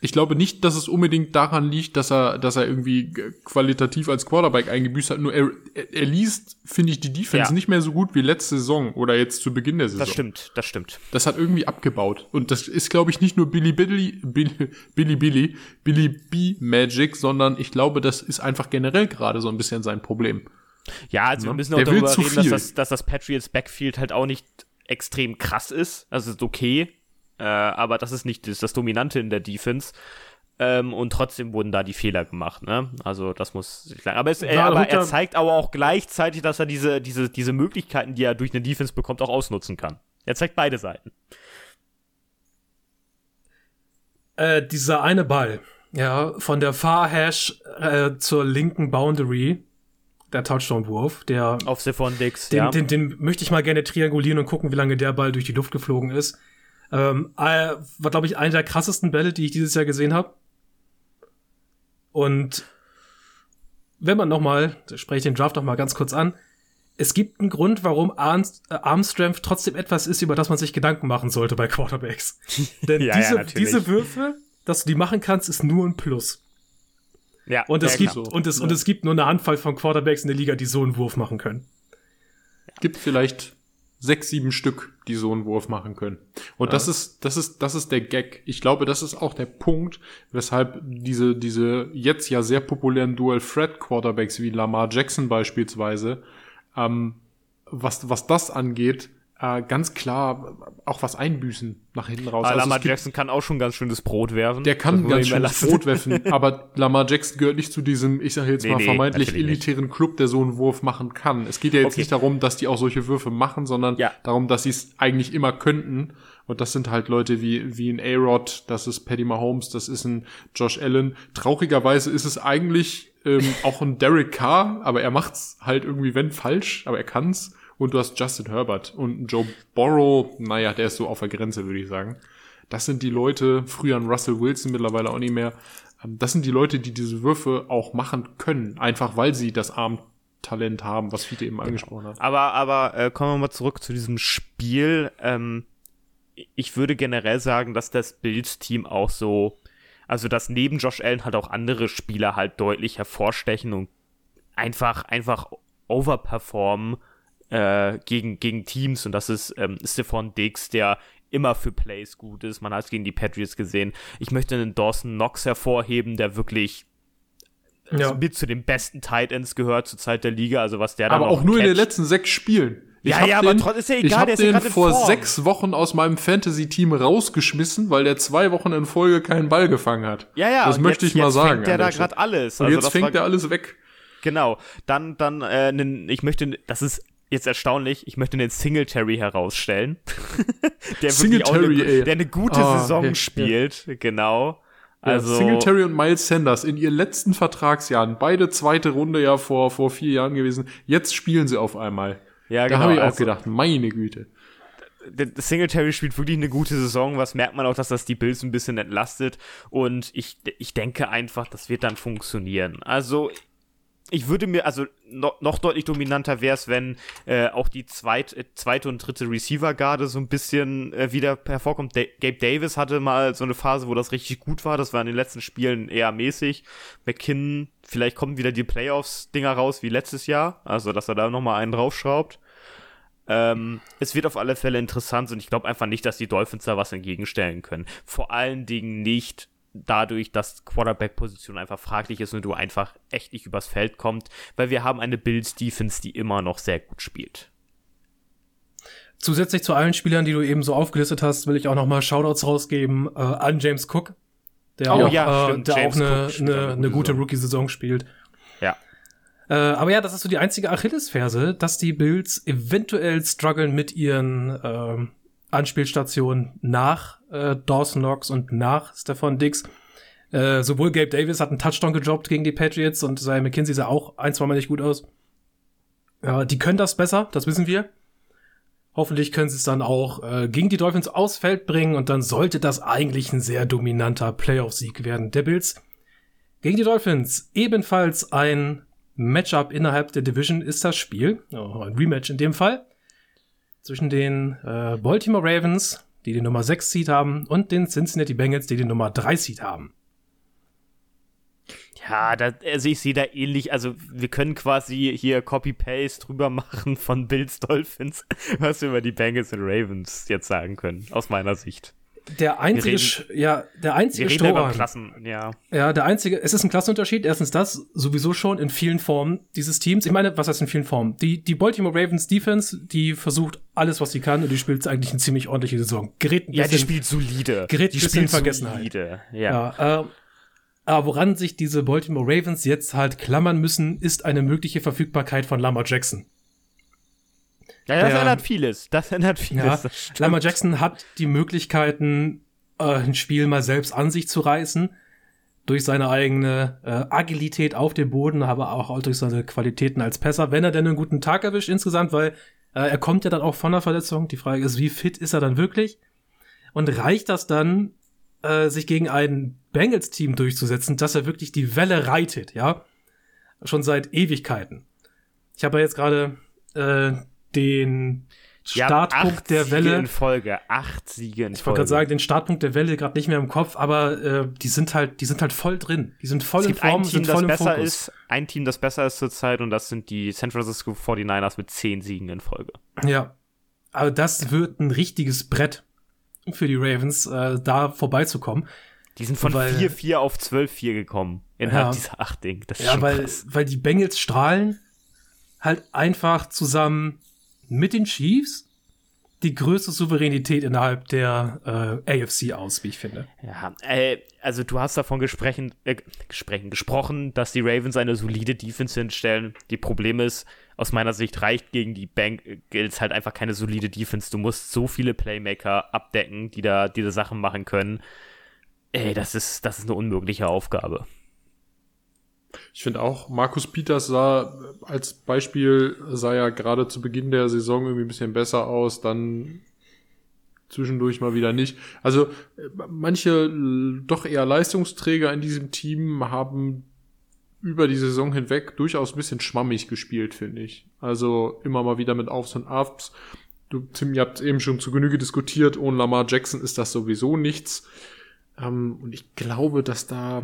Ich glaube nicht, dass es unbedingt daran liegt, dass er, dass er irgendwie qualitativ als Quarterback eingebüßt hat. Nur er, er, er liest, finde ich, die Defense Ja. nicht mehr so gut wie letzte Saison oder jetzt zu Beginn der Saison. das stimmt, das stimmt. Das hat irgendwie abgebaut. Und das ist, glaube ich, nicht nur Billy Billy, Billy, Billy Billy, Billy B Magic, sondern ich glaube, das ist einfach generell gerade so ein bisschen sein Problem. Ja, also wir Ne? müssen auch Der darüber reden, dass das, dass das Patriots Backfield halt auch nicht extrem krass ist. Also ist okay. Äh, aber das ist nicht das, das Dominante in der Defense. Ähm, und trotzdem wurden da die Fehler gemacht, ne? Also das muss sich lang. Aber, es, äh, Ja, aber er zeigt aber auch gleichzeitig, dass er diese, diese, diese Möglichkeiten, die er durch eine Defense bekommt, auch ausnutzen kann. Er zeigt beide Seiten. Äh, dieser eine Ball, ja, von der Far Hash äh, zur linken Boundary, der Touchdown-Wurf, der auf Stephon Dix, den, ja. den, den möchte ich mal gerne triangulieren und gucken, wie lange der Ball durch die Luft geflogen ist. Ähm, äh, war, glaube ich, einer der krassesten Bälle, die ich dieses Jahr gesehen habe. Und wenn man noch mal, da spreche ich den Draft noch mal ganz kurz an, es gibt einen Grund, warum äh, Armstrength trotzdem etwas ist, über das man sich Gedanken machen sollte bei Quarterbacks. Denn Ja, ja, diese, natürlich. diese Würfe, dass du die machen kannst, ist nur ein Plus. Ja, Und es ja, gibt so. und es und Ja. es gibt nur eine Handvoll von Quarterbacks in der Liga, die so einen Wurf machen können. gibt vielleicht sechs, sieben Stück, die so einen Wurf machen können. Und das ist, das ist, das ist der Gag. Ich glaube, das ist auch der Punkt, weshalb diese, diese jetzt ja sehr populären Dual Threat Quarterbacks wie Lamar Jackson beispielsweise, ähm, was, was das angeht, äh, ganz klar auch was einbüßen nach hinten raus. Aber Also Lamar Jackson kann auch schon ganz schönes Brot werfen. Der kann ganz ihm schön erlassen. Brot werfen, aber Lamar Jackson gehört nicht zu diesem, ich sage jetzt Nee, mal, nee, vermeintlich natürlich nicht. elitären Club, der so einen Wurf machen kann. Es geht ja jetzt Okay. nicht darum, dass die auch solche Würfe machen, sondern Ja. darum, dass sie es eigentlich immer könnten. Und das sind halt Leute wie, wie ein A-Rod, das ist Paddy Mahomes, das ist ein Josh Allen. Traurigerweise ist es eigentlich ähm, auch ein Derek Carr, aber er macht's halt irgendwie, wenn falsch, aber er kann's. Und du hast Justin Herbert und Joe Borrow, naja, der ist so auf der Grenze, würde ich sagen. Das sind die Leute, früher ein Russell Wilson, mittlerweile auch nicht mehr. Ähm, Das sind die Leute, die diese Würfe auch machen können, einfach weil sie das Armtalent haben, was Fiete eben angesprochen hat. Aber, aber äh, kommen wir mal zurück zu diesem Spiel. Ähm, ich würde generell sagen, dass das Bills-Team auch so, also dass neben Josh Allen halt auch andere Spieler halt deutlich hervorstechen und einfach, einfach overperformen äh, gegen, gegen Teams. Und das ist ähm, Stephon Diggs, der immer für Plays gut ist. Man hat es gegen die Patriots gesehen. Ich möchte einen Dawson Knox hervorheben, der wirklich Ja. mit zu den besten Tight Ends gehört zur Zeit der Liga. Also was der Aber auch nur in den catcht. letzten sechs Spielen. Ja, hab ja, aber trotzdem ist ja ich egal, hab der ist ja den vor Form. sechs Wochen aus meinem Fantasy-Team rausgeschmissen, weil der zwei Wochen in Folge keinen Ball gefangen hat. Ja, ja. Das möchte jetzt, ich mal jetzt sagen. Fängt der da der gerade alles. Und Also jetzt fängt war- er alles weg. Genau. Dann, dann, äh, ich möchte, das ist jetzt erstaunlich, ich möchte den Singletary herausstellen. der Singletary, eine, ey. der eine gute Ah, Saison ja, ja. spielt. Genau. Also Also, Singletary und Miles Sanders in ihren letzten Vertragsjahren, beide zweite Runde ja vor, vor vier Jahren gewesen. Jetzt spielen sie auf einmal. ja, Da genau. habe ich auch also, gedacht, meine Güte. der Singletary spielt wirklich eine gute Saison. Was merkt man auch, dass das die Bills ein bisschen entlastet. Und ich, ich denke einfach, das wird dann funktionieren. Also, ich würde mir, also noch, noch deutlich dominanter wäre es, wenn äh, auch die zweit, äh, zweite und dritte Receiver-Garde so ein bisschen äh, wieder hervorkommt. Da Gabe Davis hatte mal so eine Phase, wo das richtig gut war. Das war in den letzten Spielen eher mäßig. McKinnon, vielleicht kommen wieder die Playoffs-Dinger raus wie letztes Jahr. Also, dass er da nochmal einen draufschraubt. Ähm, es wird auf alle Fälle interessant und ich glaube einfach nicht, dass die Dolphins da was entgegenstellen können. Vor allen Dingen nicht dadurch, dass Quarterback-Position einfach fraglich ist und du einfach echt nicht übers Feld kommst, weil wir haben eine Bills-Defense, die immer noch sehr gut spielt. Zusätzlich zu allen Spielern, die du eben so aufgelistet hast, will ich auch noch mal Shoutouts rausgeben äh, an James Cook, der Oh, auch, ja, äh, der James auch eine, eine, eine gute gute Saison. Rookie-Saison spielt. Ja. Äh, aber ja, das ist so die einzige Achillesferse, dass die Bills eventuell strugglen mit ihren ähm, Anspielstationen nach äh, Dawson Knox und nach Stefan Diggs. Äh, sowohl Gabe Davis hat einen Touchdown gejobbt gegen die Patriots und Isaiah McKinsey sah auch ein, zwei Mal nicht gut aus. Ja, die können das besser, das wissen wir. Hoffentlich können sie es dann auch äh, gegen die Dolphins aufs Feld bringen und dann sollte das eigentlich ein sehr dominanter Playoff-Sieg werden. Der Bills gegen die Dolphins ebenfalls ein Matchup innerhalb der Division ist das Spiel, oh, ein Rematch in dem Fall, zwischen den äh, Baltimore Ravens, die die Nummer 6 Seed haben, und den Cincinnati Bengals, die die Nummer 3 Seed haben. Ja, da, also ich sehe da ähnlich, also wir können quasi hier Copy-Paste drüber machen von Bills Dolphins, was wir über die Bengals und Ravens jetzt sagen können, aus meiner Sicht. Der einzige, reden- ja, der Wir einzige über Strohhalm. Klassen, ja. Ja, der einzige, es ist ein Klassenunterschied. Erstens das, sowieso schon in vielen Formen dieses Teams. Ich meine, was heißt in vielen Formen? Die, die Baltimore Ravens Defense, die versucht alles, was sie kann und die spielt eigentlich eine ziemlich ordentliche Saison. Gerät ein Ja, die bisschen- spielt solide. gerät die bisschen in Vergessenheit. solide. Ja. Ja, äh, aber woran sich diese Baltimore Ravens jetzt halt klammern müssen, ist eine mögliche Verfügbarkeit von Lamar Jackson. Ja, das Der- ändert vieles. Das ändert vieles. Ja. Lamar Jackson hat die Möglichkeiten, äh, ein Spiel mal selbst an sich zu reißen. durch seine eigene äh, Agilität auf dem Boden, aber auch durch seine Qualitäten als Pässer, wenn er denn einen guten Tag erwischt insgesamt, weil äh, er kommt ja dann auch von der Verletzung. Die Frage ist, wie fit ist er dann wirklich? Und reicht das dann, äh, sich gegen ein Bengals-Team durchzusetzen, dass er wirklich die Welle reitet, ja? Schon seit Ewigkeiten. Ich habe ja jetzt gerade äh, den Startpunkt der Welle. Siege in Folge, acht Siege in ich Folge. Ich wollte gerade sagen, den Startpunkt der Welle gerade nicht mehr im Kopf, aber äh, die sind halt, die sind halt voll drin. Die sind voll es in Form, ein Team, sind voll das im besser Fokus. ist, ein Team, das besser ist zurzeit und das sind die San Francisco 49ers mit zehn Siegen in Folge. Ja. Aber das wird ein richtiges Brett für die Ravens, äh, da vorbeizukommen. Die sind von 4-4 auf 12-4 gekommen innerhalb Ja. dieser acht Ding. Das ist Ja, weil, krass. weil die Bengals strahlen halt einfach zusammen mit den Chiefs die größte Souveränität innerhalb der äh, AFC aus, wie ich finde. Ja, äh, also du hast davon gesprochen, äh, gesprochen, dass die Ravens eine solide Defense hinstellen. Die Problem ist, aus meiner Sicht reicht gegen die Bengals halt einfach keine solide Defense. Du musst so viele Playmaker abdecken, die da diese Sachen machen können. Ey, das ist, das ist eine unmögliche Aufgabe. Ich finde auch, Markus Peters sah als Beispiel, sah ja gerade zu Beginn der Saison irgendwie ein bisschen besser aus, dann zwischendurch mal wieder nicht. Also manche doch eher Leistungsträger in diesem Team haben über die Saison hinweg durchaus ein bisschen schwammig gespielt, finde ich. Also immer mal wieder mit Aufs und Abs. Du, Tim, ihr habt eben schon zu Genüge diskutiert, ohne Lamar Jackson ist das sowieso nichts. Ähm, und ich glaube, dass da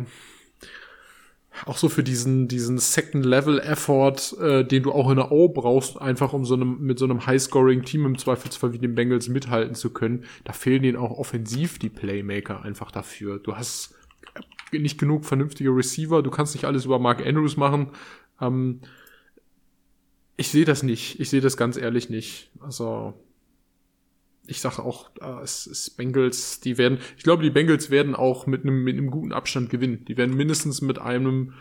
auch so für diesen, diesen Second-Level-Effort, äh, den du auch in der O brauchst, einfach um so einem, mit so einem High-Scoring-Team im Zweifelsfall wie den Bengals mithalten zu können, da fehlen denen auch offensiv die Playmaker einfach dafür. Du hast nicht genug vernünftige Receiver, du kannst nicht alles über Mark Andrews machen. Ähm, ich sehe das nicht. Ich sehe das ganz ehrlich nicht. Also, ich sage auch, äh, es ist Bengals, die werden, ich glaube, die Bengals werden auch mit einem, mit einem guten Abstand gewinnen. Die werden mindestens mit einem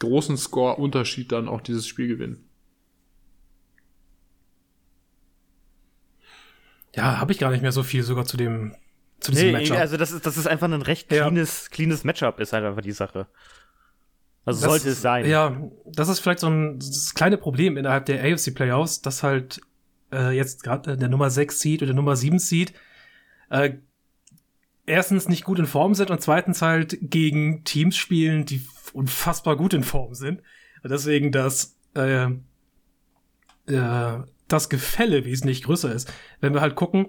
großen Score-Unterschied dann auch dieses Spiel gewinnen. Ja, habe ich gar nicht mehr so viel sogar zu dem zu diesem Nee, Matchup. also das ist, das ist einfach ein recht Ja. cleanes, cleanes Matchup, ist halt einfach die Sache. Also Das- sollte es sein. Ja, das ist vielleicht so ein das kleine Problem innerhalb der AFC Playoffs, dass halt äh, jetzt gerade der Nummer 6 Seed oder der Nummer 7 Seed äh, erstens nicht gut in Form sind und zweitens halt gegen Teams spielen, die unfassbar gut in Form sind. Deswegen das äh, äh, das Gefälle wesentlich größer ist. Wenn wir halt gucken,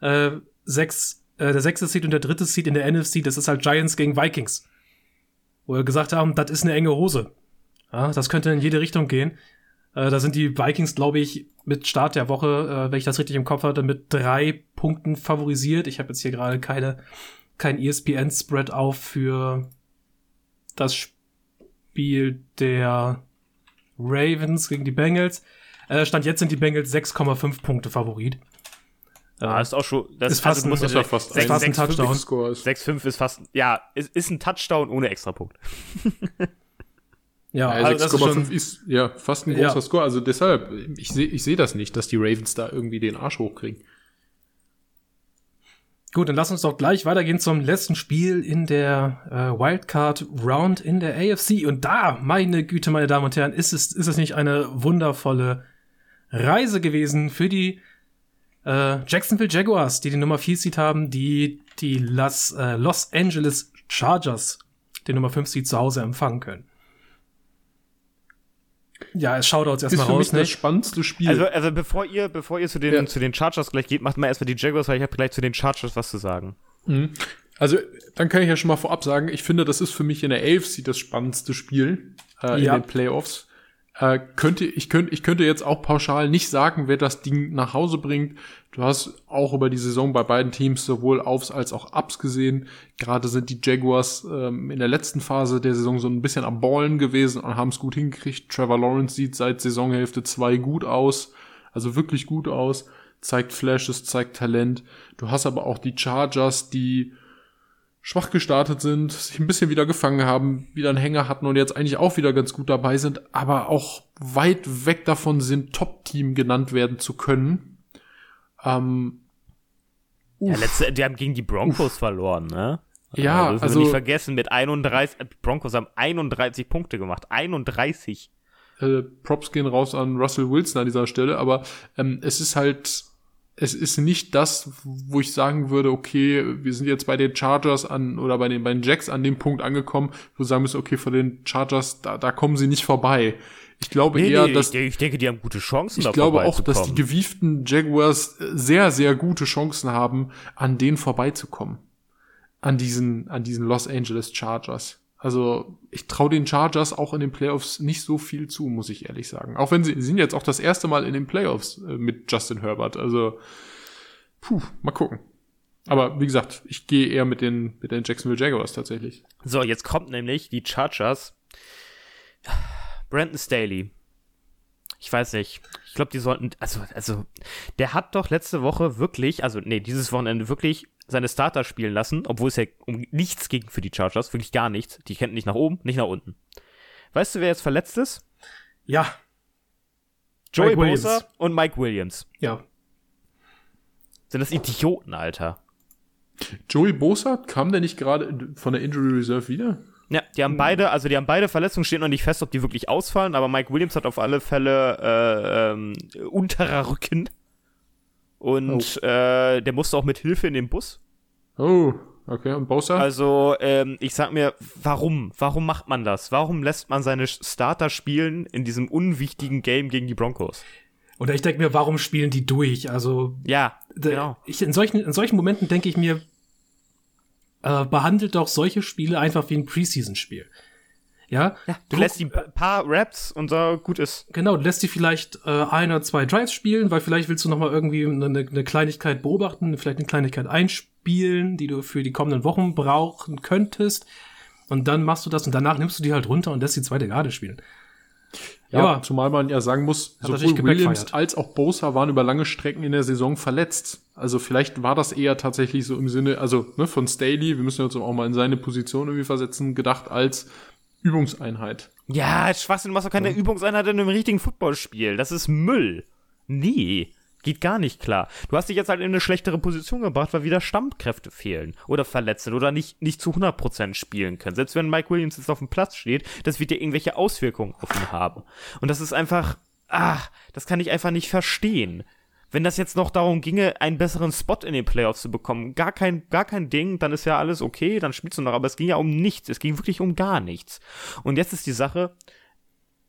äh, sechs, äh, der sechste Seed und der dritte Seed in der NFC, das ist halt Giants gegen Vikings wo wir gesagt haben, das ist eine enge Hose. Ja, das könnte in jede Richtung gehen. Äh, da sind die Vikings, glaube ich, mit Start der Woche, äh, wenn ich das richtig im Kopf hatte, mit drei Punkten favorisiert. Ich habe jetzt hier gerade keine kein ESPN-Spread auf für das Spiel der Ravens gegen die Bengals. Äh, Stand jetzt sind die Bengals 6,5 Punkte Favorit. Ah, ist auch schon. Das Ist fast du musst ein- fast ist fast ein Touchdown. Score ist. 6-5 ist fast. Ja, ist, ist ein Touchdown ohne Extrapunkt. Ja, Ja, also ist 6,5 schon, ist, ja fast ein Ja. großer Score. Also deshalb, ich sehe ich seh das nicht, dass die Ravens da irgendwie den Arsch hochkriegen. Gut, dann lass uns doch gleich weitergehen zum letzten Spiel in der äh, Wildcard Round in der AFC. Und da, meine Güte, meine Damen und Herren, ist es, ist es nicht eine wundervolle Reise gewesen für die äh, Jacksonville Jaguars, die die Nummer 4 Seed haben, die die Las, äh, Los Angeles Chargers, den Nummer 5 Seed zu Hause empfangen können. Ja, es schaut uns Ist erstmal für mich raus, das ne? spannendste Spiel. Also, also bevor ihr, bevor ihr zu den, Ja. zu den Chargers gleich geht, macht mal erstmal die Jaguars, weil ich habe gleich zu den Chargers was zu sagen. Mhm. Also, dann kann ich ja schon mal vorab sagen, ich finde, das ist für mich in der AFC das spannendste Spiel äh, Ja. in den Playoffs. Äh, könnte, ich, könnte, ich könnte jetzt auch pauschal nicht sagen, wer das Ding nach Hause bringt. Du hast auch über die Saison bei beiden Teams sowohl Aufs als auch Ups gesehen. Gerade sind die Jaguars ähm, in der letzten Phase der Saison so ein bisschen am Ballen gewesen und haben es gut hingekriegt. Trevor Lawrence sieht seit Saisonhälfte zwei gut aus, also wirklich gut aus, zeigt Flashes, zeigt Talent. Du hast aber auch die Chargers, die schwach gestartet sind, sich ein bisschen wieder gefangen haben, wieder einen Hänger hatten und jetzt eigentlich auch wieder ganz gut dabei sind, aber auch weit weg davon sind, Top-Team genannt werden zu können. Ähm, Ja, letzte, die haben gegen die Broncos verloren, ne? Ja, also, also nicht vergessen, mit 31, Broncos haben 31 Punkte gemacht. 31. Äh, Props gehen raus an Russell Wilson an dieser Stelle, aber ähm, es ist halt, es ist nicht das, wo ich sagen würde, okay, wir sind jetzt bei den Chargers an oder bei den, bei den Jacks an dem Punkt angekommen, wo du sagen müssen, okay, vor den Chargers, da, da kommen sie nicht vorbei. Ich glaube nee, eher, nee, dass. Ich, ich, denke, die haben gute Chancen. Ich glaube auch, dass die gewieften Jaguars sehr, sehr gute Chancen haben, an denen vorbeizukommen. An diesen, an diesen Los Angeles Chargers. Also ich traue den Chargers auch in den Playoffs nicht so viel zu, muss ich ehrlich sagen. Auch wenn sie, sie sind jetzt auch das erste Mal in den Playoffs äh, mit Justin Herbert. Also, puh, mal gucken. Aber wie gesagt, ich gehe eher mit den, mit den Jacksonville Jaguars tatsächlich. So, jetzt kommt nämlich die Chargers. Brandon Staley. Ich weiß nicht. Ich glaube, die sollten, also, also, der hat doch letzte Woche wirklich, also, nee, dieses Wochenende wirklich seine Starter spielen lassen, obwohl es ja um nichts ging für die Chargers, wirklich gar nichts. Die kennen nicht nach oben, nicht nach unten. Weißt du, wer jetzt verletzt ist? Ja. Joey Bosa und Mike Williams. Ja. Sind das Idioten, Alter? Joey Bosa, kam der nicht gerade von der Injury Reserve wieder? Ja, die haben beide, also die haben beide Verletzungen, steht noch nicht fest, ob die wirklich ausfallen, aber Mike Williams hat auf alle Fälle äh, ähm, unterer Rücken. Und oh. äh, der musste auch mit Hilfe in den Bus. Oh, okay. Und Bosa? Also, ähm, ich sag mir, warum? Warum macht man das? Warum lässt man seine Starter spielen in diesem unwichtigen Game gegen die Broncos? Oder ich denke mir, warum spielen die durch? Also, ja, genau. Ich, in, solchen, in solchen Momenten denke ich mir, äh, behandelt doch solche Spiele einfach wie ein Preseason-Spiel. Ja, ja du lässt die paar Raps und so gut ist. Genau, du lässt die vielleicht äh, ein oder zwei Drives spielen, weil vielleicht willst du noch mal irgendwie eine, eine Kleinigkeit beobachten, vielleicht eine Kleinigkeit einspielen, die du für die kommenden Wochen brauchen könntest. Und dann machst du das und danach nimmst du die halt runter und lässt die zweite Garde spielen. Ja, Aber zumal man ja sagen muss, sowohl Williams als auch Bosa waren über lange Strecken in der Saison verletzt. Also vielleicht war das eher tatsächlich so im Sinne, also ne, von Staley, wir müssen uns auch mal in seine Position irgendwie versetzen, gedacht als Übungseinheit. Ja, Schwachsinn, du machst doch keine ja. Übungseinheit in einem richtigen Footballspiel. Das ist Müll. Nee. Geht gar nicht klar. Du hast dich jetzt halt in eine schlechtere Position gebracht, weil wieder Stammkräfte fehlen oder verletzt oder nicht, nicht zu 100% spielen können. Selbst wenn Mike Williams jetzt auf dem Platz steht, das wird ja irgendwelche Auswirkungen auf ihn haben. Und das ist einfach, ach, das kann ich einfach nicht verstehen wenn das jetzt noch darum ginge, einen besseren Spot in den Playoffs zu bekommen, gar kein, gar kein Ding, dann ist ja alles okay, dann spielst du noch, aber es ging ja um nichts, es ging wirklich um gar nichts. Und jetzt ist die Sache,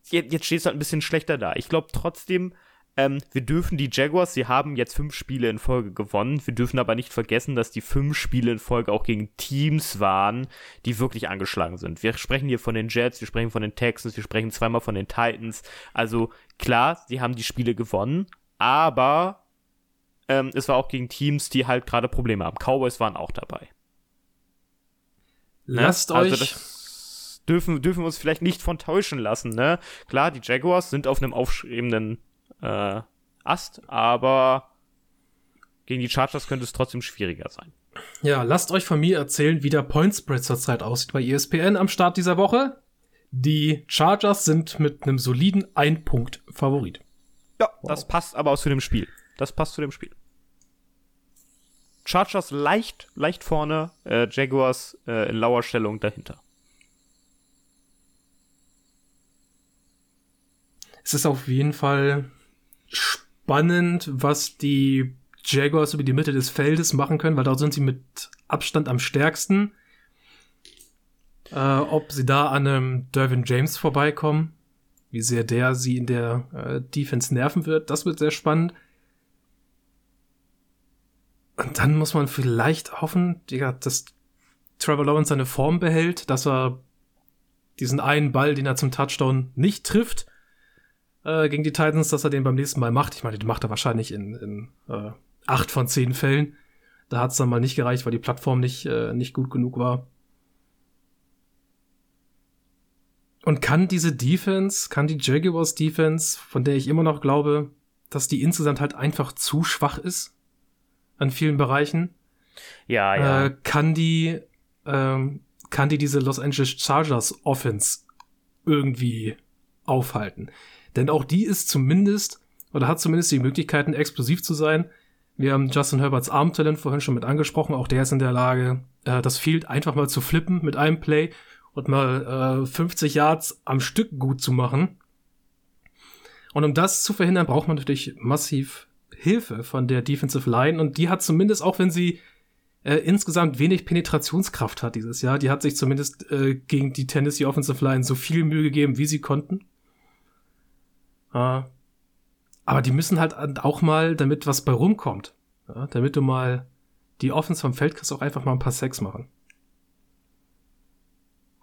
jetzt, jetzt steht es halt ein bisschen schlechter da. Ich glaube trotzdem, ähm, wir dürfen die Jaguars, sie haben jetzt fünf Spiele in Folge gewonnen. Wir dürfen aber nicht vergessen, dass die fünf Spiele in Folge auch gegen Teams waren, die wirklich angeschlagen sind. Wir sprechen hier von den Jets, wir sprechen von den Texans, wir sprechen zweimal von den Titans. Also klar, sie haben die Spiele gewonnen, aber ähm, es war auch gegen Teams, die halt gerade Probleme haben. Cowboys waren auch dabei. Ne? Lasst ne? also euch. Das dürfen, dürfen wir uns vielleicht nicht von täuschen lassen, ne? Klar, die Jaguars sind auf einem aufstrebenden äh, Ast, aber gegen die Chargers könnte es trotzdem schwieriger sein. Ja, lasst euch von mir erzählen, wie der Point Spread zurzeit aussieht bei ESPN am Start dieser Woche. Die Chargers sind mit einem soliden Ein-Punkt Favorit. Ja, wow. das passt aber auch zu dem Spiel. Das passt zu dem Spiel. Chargers leicht, leicht vorne, äh, Jaguars äh, in lauer Stellung dahinter. Es ist auf jeden Fall spannend, was die Jaguars über die Mitte des Feldes machen können, weil da sind sie mit Abstand am stärksten. Äh, ob sie da an einem Dervin James vorbeikommen, wie sehr der sie in der äh, Defense nerven wird, das wird sehr spannend. Und dann muss man vielleicht hoffen, Digga, dass Trevor Lawrence seine Form behält, dass er diesen einen Ball, den er zum Touchdown nicht trifft, äh, gegen die Titans, dass er den beim nächsten Mal macht. Ich meine, den macht er wahrscheinlich in, in äh, acht von zehn Fällen. Da hat es dann mal nicht gereicht, weil die Plattform nicht, äh, nicht gut genug war. Und kann diese Defense, kann die Jaguars Defense, von der ich immer noch glaube, dass die insgesamt halt einfach zu schwach ist an vielen Bereichen, ja, ja. Äh, kann die, ähm, kann die diese Los Angeles Chargers Offense irgendwie aufhalten. Denn auch die ist zumindest, oder hat zumindest die Möglichkeiten, explosiv zu sein, Wir haben Justin Herberts Armtalent vorhin schon mit angesprochen. Auch der ist in der Lage, äh, das Field einfach mal zu flippen mit einem Play und mal äh, 50 Yards am Stück gut zu machen. Und um das zu verhindern, braucht man natürlich massiv Hilfe von der Defensive Line. Und die hat zumindest, auch wenn sie äh, insgesamt wenig Penetrationskraft hat dieses Jahr, die hat sich zumindest äh, gegen die Tennessee Offensive Line so viel Mühe gegeben, wie sie konnten. Äh, aber die müssen halt auch mal, damit was bei rumkommt, ja, damit du mal die Offense vom Feld kriegst, auch einfach mal ein paar Sex machen.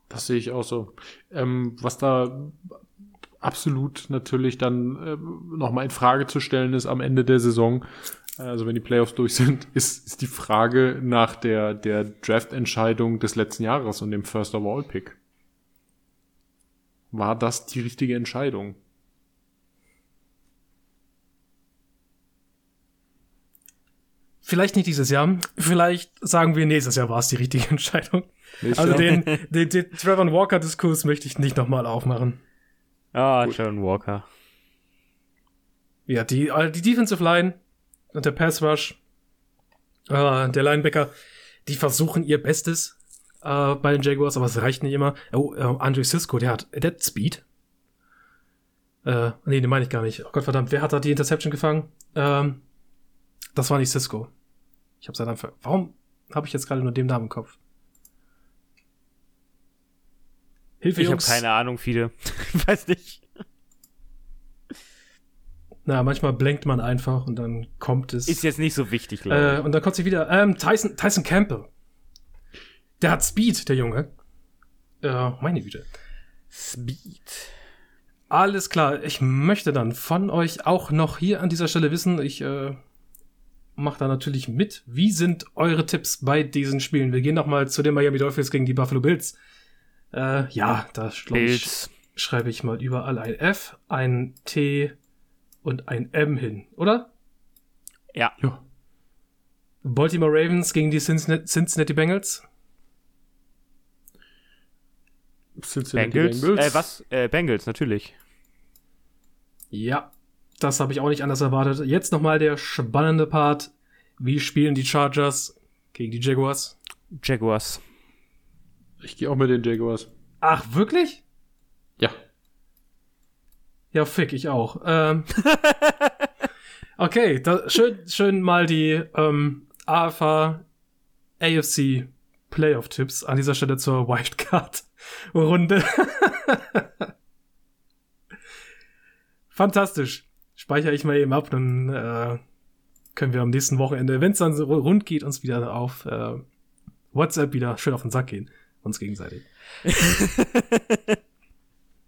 Das sehe ich auch so. Ähm, was da absolut natürlich dann äh, nochmal in Frage zu stellen ist am Ende der Saison, also wenn die Playoffs durch sind, ist, ist die Frage nach der, der Draft-Entscheidung des letzten Jahres und dem First of All Pick. War das die richtige Entscheidung? Vielleicht nicht dieses Jahr. Vielleicht sagen wir nächstes Jahr war es die richtige Entscheidung. Nicht also den, den, den Trevor Walker-Diskurs möchte ich nicht nochmal aufmachen. Ah, Trevor Walker. Ja, die, äh, die Defensive Line und der Pass Rush, äh, der Linebacker, die versuchen ihr Bestes äh, bei den Jaguars, aber es reicht nicht immer. Oh, äh, Andre Cisco, der hat, der hat Speed. Äh, nee, den meine ich gar nicht. Oh Gott verdammt, wer hat da die Interception gefangen? Ähm, das war nicht Cisco. Ich habe seinen Namen ver Warum habe ich jetzt gerade nur den Namen im Kopf? Hilfe, ich habe keine Ahnung, viele. ich weiß nicht. Na, manchmal blenkt man einfach und dann kommt es. Ist jetzt nicht so wichtig, glaube ich. Äh, und dann kommt sie wieder. Ähm, Tyson, Tyson Campbell. Der hat Speed, der Junge. Äh, meine Güte. Speed. Alles klar. Ich möchte dann von euch auch noch hier an dieser Stelle wissen, ich äh, mache da natürlich mit. Wie sind eure Tipps bei diesen Spielen? Wir gehen noch mal zu den Miami Dolphins gegen die Buffalo Bills. Äh, ja, da ich, schreibe ich mal überall ein F, ein T und ein M hin, oder? Ja. ja. Baltimore Ravens gegen die Cincinnati Bengals. Cincinnati Bengals? Bengals? Äh, was? Äh, Bengals, natürlich. Ja, das habe ich auch nicht anders erwartet. Jetzt nochmal der spannende Part. Wie spielen die Chargers gegen die Jaguars? Jaguars. Ich gehe auch mit den Jaguars. Ach, wirklich? Ja. Ja, fick, ich auch. Ähm, okay, da, schön, schön mal die ähm, AFA AFC Playoff-Tipps an dieser Stelle zur Wildcard-Runde. Fantastisch. Speichere ich mal eben ab, dann äh, können wir am nächsten Wochenende, wenn es dann so rund geht, uns wieder auf äh, WhatsApp wieder schön auf den Sack gehen uns gegenseitig.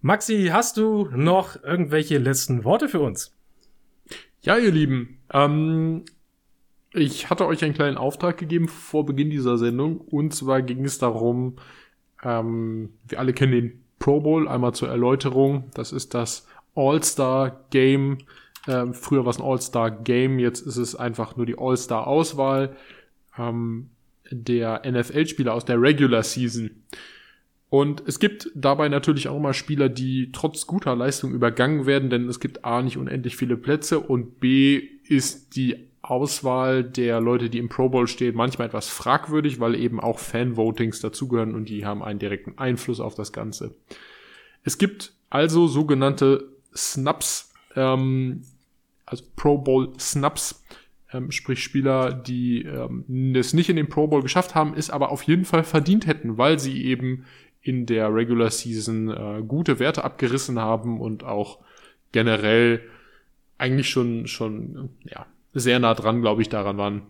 Maxi, hast du noch irgendwelche letzten Worte für uns? Ja, ihr Lieben, ähm, ich hatte euch einen kleinen Auftrag gegeben vor Beginn dieser Sendung. Und zwar ging es darum, ähm, wir alle kennen den Pro Bowl, einmal zur Erläuterung. Das ist das All-Star-Game. Ähm, früher war es ein All-Star-Game, jetzt ist es einfach nur die All-Star-Auswahl. Ähm, der NFL-Spieler aus der Regular Season. Und es gibt dabei natürlich auch mal Spieler, die trotz guter Leistung übergangen werden, denn es gibt A nicht unendlich viele Plätze und B ist die Auswahl der Leute, die im Pro Bowl stehen, manchmal etwas fragwürdig, weil eben auch Fan-Votings dazugehören und die haben einen direkten Einfluss auf das Ganze. Es gibt also sogenannte Snaps, ähm, also Pro Bowl Snaps, ähm, sprich Spieler, die ähm, es nicht in den Pro Bowl geschafft haben, es aber auf jeden Fall verdient hätten, weil sie eben in der Regular Season äh, gute Werte abgerissen haben und auch generell eigentlich schon schon ja sehr nah dran, glaube ich, daran waren,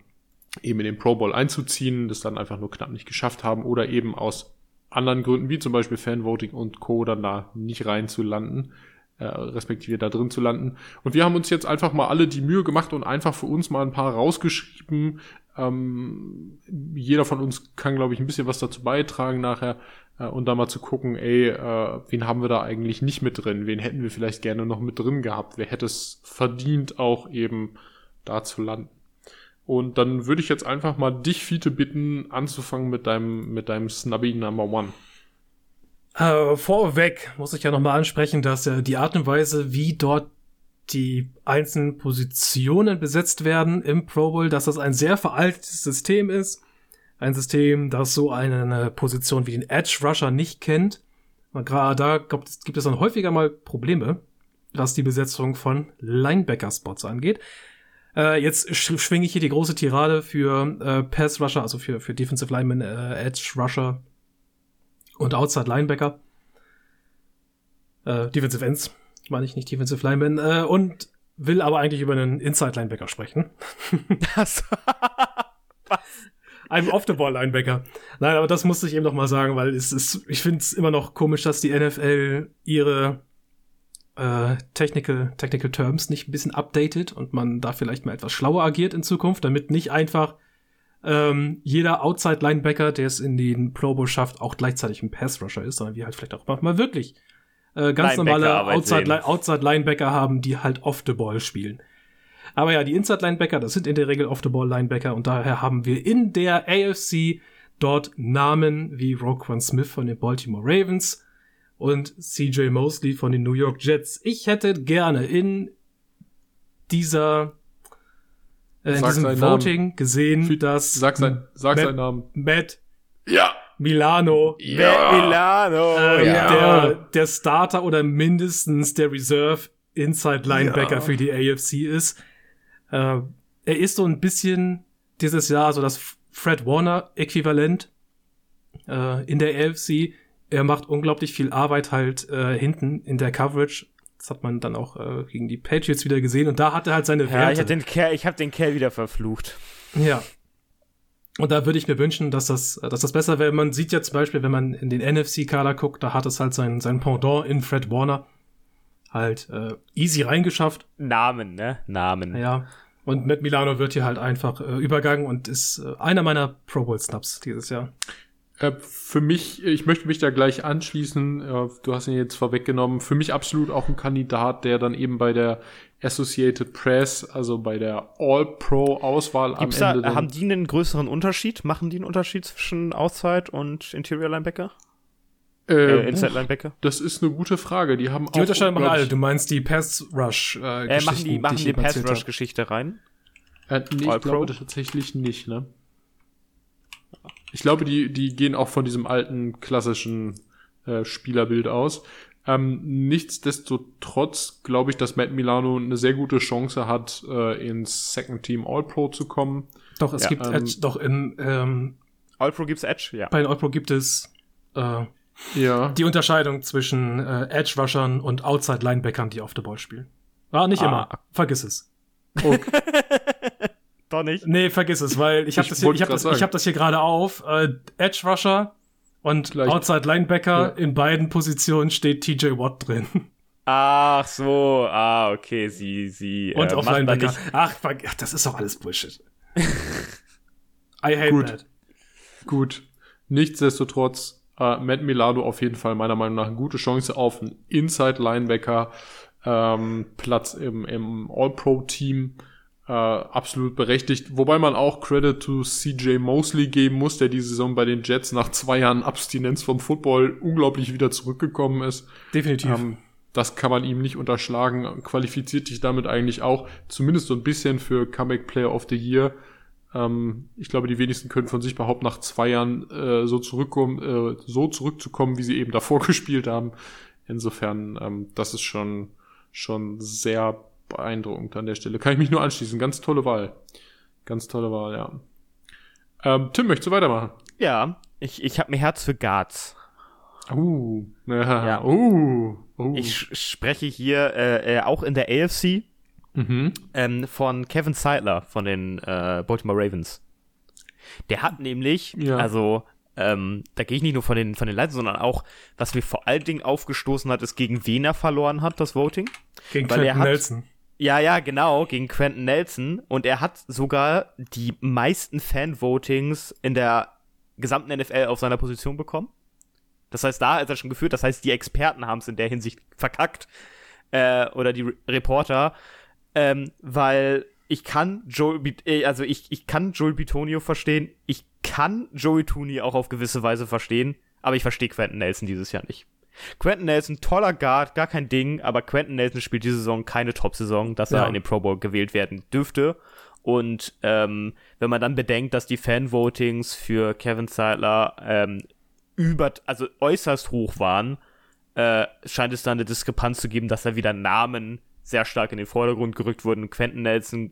eben in den Pro Bowl einzuziehen, das dann einfach nur knapp nicht geschafft haben oder eben aus anderen Gründen, wie zum Beispiel Fanvoting und Co. dann da nicht reinzulanden äh, respektive da drin zu landen. Und wir haben uns jetzt einfach mal alle die Mühe gemacht und einfach für uns mal ein paar rausgeschrieben. Ähm, jeder von uns kann, glaube ich, ein bisschen was dazu beitragen nachher äh, und da mal zu gucken, ey, äh, wen haben wir da eigentlich nicht mit drin? Wen hätten wir vielleicht gerne noch mit drin gehabt? Wer hätte es verdient, auch eben da zu landen? Und dann würde ich jetzt einfach mal dich, Fiete, bitten, anzufangen mit deinem, mit deinem Snubby Number One. Äh, vorweg muss ich ja nochmal ansprechen, dass äh, die Art und Weise, wie dort die einzelnen Positionen besetzt werden im Pro Bowl, dass das ein sehr veraltetes System ist. Ein System, das so eine Position wie den Edge Rusher nicht kennt. Und gerade da gibt, es dann häufiger mal Probleme, was die Besetzung von Linebacker-Spots angeht. Äh, jetzt sch schwinge ich hier die große Tirade für äh, Pass Rusher, also für, für Defensive Lineman, äh, Edge Rusher und Outside Linebacker. Äh, Defensive Ends, meine ich nicht Defensive Lineman. Äh, und will aber eigentlich über einen Inside Linebacker sprechen. Das. Was? Einem Off-the-Ball-Linebacker. Nein, aber das musste ich eben noch mal sagen, weil es ist, ich finde es immer noch komisch, dass die NFL ihre äh, Technical, Technical Terms nicht ein bisschen updated und man da vielleicht mal etwas schlauer agiert in Zukunft, damit nicht einfach ähm, jeder Outside-Linebacker, der es in den Pro Bowl schafft, auch gleichzeitig ein Pass-Rusher ist, sondern wir halt vielleicht auch mal wirklich äh, ganz normale Outside-Linebacker Outside haben, die halt off-the-ball spielen. Aber ja, die Inside-Linebacker, das sind in der Regel Off-the-Ball-Linebacker und daher haben wir in der AFC dort Namen wie Roquan Smith von den Baltimore Ravens, und CJ Mosley von den New York Jets. Ich hätte gerne in dieser äh, in diesem Voting Namen. gesehen, dass sag, sein, sag Matt, seinen Namen. Matt ja. Milano, ja. Matt Milano, äh, ja. der, der Starter oder mindestens der Reserve Inside Linebacker ja. für die AFC ist. Äh, er ist so ein bisschen dieses Jahr so das Fred Warner Äquivalent äh, in der AFC er macht unglaublich viel Arbeit halt äh, hinten in der Coverage. Das hat man dann auch äh, gegen die Patriots wieder gesehen und da hat er halt seine Werte. Ja, ich habe den Kerl, ich hab den Kerl wieder verflucht. Ja. Und da würde ich mir wünschen, dass das, dass das besser wäre. Man sieht ja zum Beispiel, wenn man in den NFC-Kader guckt, da hat es halt sein, sein Pendant in Fred Warner halt äh, easy reingeschafft. Namen, ne? Namen. Ja. Und mit Milano wird hier halt einfach äh, übergangen und ist äh, einer meiner Pro Bowl Snaps dieses Jahr. Äh, für mich, ich möchte mich da gleich anschließen, äh, du hast ihn jetzt vorweggenommen, für mich absolut auch ein Kandidat, der dann eben bei der Associated Press, also bei der All-Pro-Auswahl am Ende. Da, haben die einen größeren Unterschied? Machen die einen Unterschied zwischen Outside und Interior Linebacker? Äh, äh, Inside Linebacker? Das ist eine gute Frage. Die haben die Unterscheidung machen alle. Du meinst die Pass Rush äh, äh machen die machen die, die Pass Rush Geschichte rein? Äh, nee, ich glaube tatsächlich nicht, ne? Ich glaube, die, die gehen auch von diesem alten klassischen äh, Spielerbild aus. Ähm, nichtsdestotrotz glaube ich, dass Matt Milano eine sehr gute Chance hat, äh, ins Second Team All-Pro zu kommen. Doch, es ja, gibt ähm, Edge, doch in ähm, All-Pro gibt's Edge, ja. Bei den All-Pro gibt es äh, ja. die Unterscheidung zwischen äh, Edge-Rushern und Outside-Linebackern, die auf der Ball spielen. Ah, nicht ah. immer. Vergiss es. Okay. Doch nicht? Nee, vergiss es, weil ich habe das, hier, ich hab das, ich hab das hier gerade auf. Äh, Edge Rusher und Gleich. Outside Linebacker. Ja. In beiden Positionen steht TJ Watt drin. Ach so, ah, okay, sie, sie. Und äh, auf Linebacker. Ach, ach, das ist doch alles Bullshit. I hate Gut. that. Gut. Nichtsdestotrotz, äh, Matt Milano auf jeden Fall meiner Meinung nach eine gute Chance auf einen Inside Linebacker ähm, Platz im, im All-Pro-Team äh, absolut berechtigt. Wobei man auch Credit to CJ Mosley geben muss, der die Saison bei den Jets nach zwei Jahren Abstinenz vom Football unglaublich wieder zurückgekommen ist. Definitiv. Ähm, das kann man ihm nicht unterschlagen. Qualifiziert sich damit eigentlich auch zumindest so ein bisschen für Comeback Player of the Year. Ähm, ich glaube, die wenigsten können von sich behaupten, nach zwei Jahren äh, so zurückkommen, äh, so zurückzukommen, wie sie eben davor gespielt haben. Insofern, ähm, das ist schon schon sehr beeindruckend an der Stelle. Kann ich mich nur anschließen. Ganz tolle Wahl. Ganz tolle Wahl, ja. Ähm, Tim, möchtest du weitermachen? Ja, ich, ich habe mir Herz für Guards. Uh, ja. ja. Uh, uh. Ich spreche hier äh, äh, auch in der AFC mhm. ähm, von Kevin Seidler von den äh, Baltimore Ravens. Der hat nämlich, ja. also ähm, da gehe ich nicht nur von den, von den Leuten, sondern auch, was mir vor allen Dingen aufgestoßen hat, ist, gegen wen er verloren hat, das Voting. Gegen Weil Quentin Nelson. Ja, ja, genau, gegen Quentin Nelson. Und er hat sogar die meisten Fan-Votings in der gesamten NFL auf seiner Position bekommen. Das heißt, da ist er schon geführt. Das heißt, die Experten haben es in der Hinsicht verkackt. Äh, oder die Re Reporter. Ähm, weil ich kann Joel, äh, also ich, ich kann Joel Bitonio verstehen. Ich kann Joey Tooney auch auf gewisse Weise verstehen. Aber ich verstehe Quentin Nelson dieses Jahr nicht. Quentin Nelson, toller Guard, gar kein Ding, aber Quentin Nelson spielt diese Saison keine Top-Saison, dass er Ja. in den Pro Bowl gewählt werden dürfte. Und ähm, wenn man dann bedenkt, dass die Fan-Votings für Kevin Zeitler ähm, über, also äußerst hoch waren, äh, scheint es dann eine Diskrepanz zu geben, dass da wieder Namen sehr stark in den Vordergrund gerückt wurden. Quentin Nelson,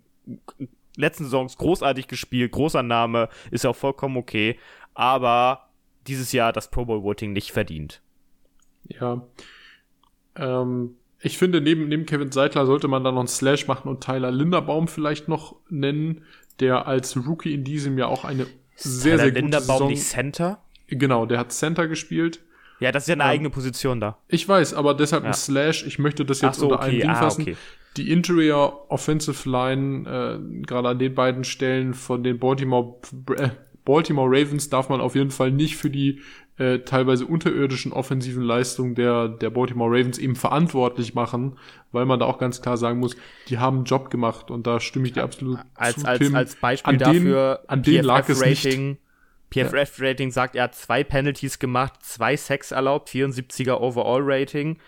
letzten Saisons großartig gespielt, großer Name, ist ja auch vollkommen okay, aber dieses Jahr das Pro Bowl Voting nicht verdient. Ja. Ähm, ich finde, neben, neben Kevin Seidler sollte man da noch einen Slash machen und Tyler Linderbaum vielleicht noch nennen, der als Rookie in diesem Jahr auch eine sehr, Tyler sehr gute Linderbaum Saison... nicht Center? Genau, der hat Center gespielt. Ja, das ist ja eine Ja. eigene Position da. Ich weiß, aber deshalb Ja. ein Slash. Ich möchte das jetzt so, unter okay, Ding ah, fassen. okay. Die Interior Offensive Line, äh, gerade an den beiden Stellen von den Baltimore, äh, Baltimore Ravens darf man auf jeden Fall nicht für die äh, teilweise unterirdischen offensiven Leistungen der, der Baltimore Ravens eben verantwortlich machen, weil man da auch ganz klar sagen muss, die haben einen Job gemacht und da stimme ich dir absolut Als, zu, als, Tim. als Beispiel an dafür, an denen lag es nicht. PFF-Rating. PFF-Rating sagt, er hat zwei Penalties gemacht, zwei Sacks erlaubt, 74er Overall-Rating.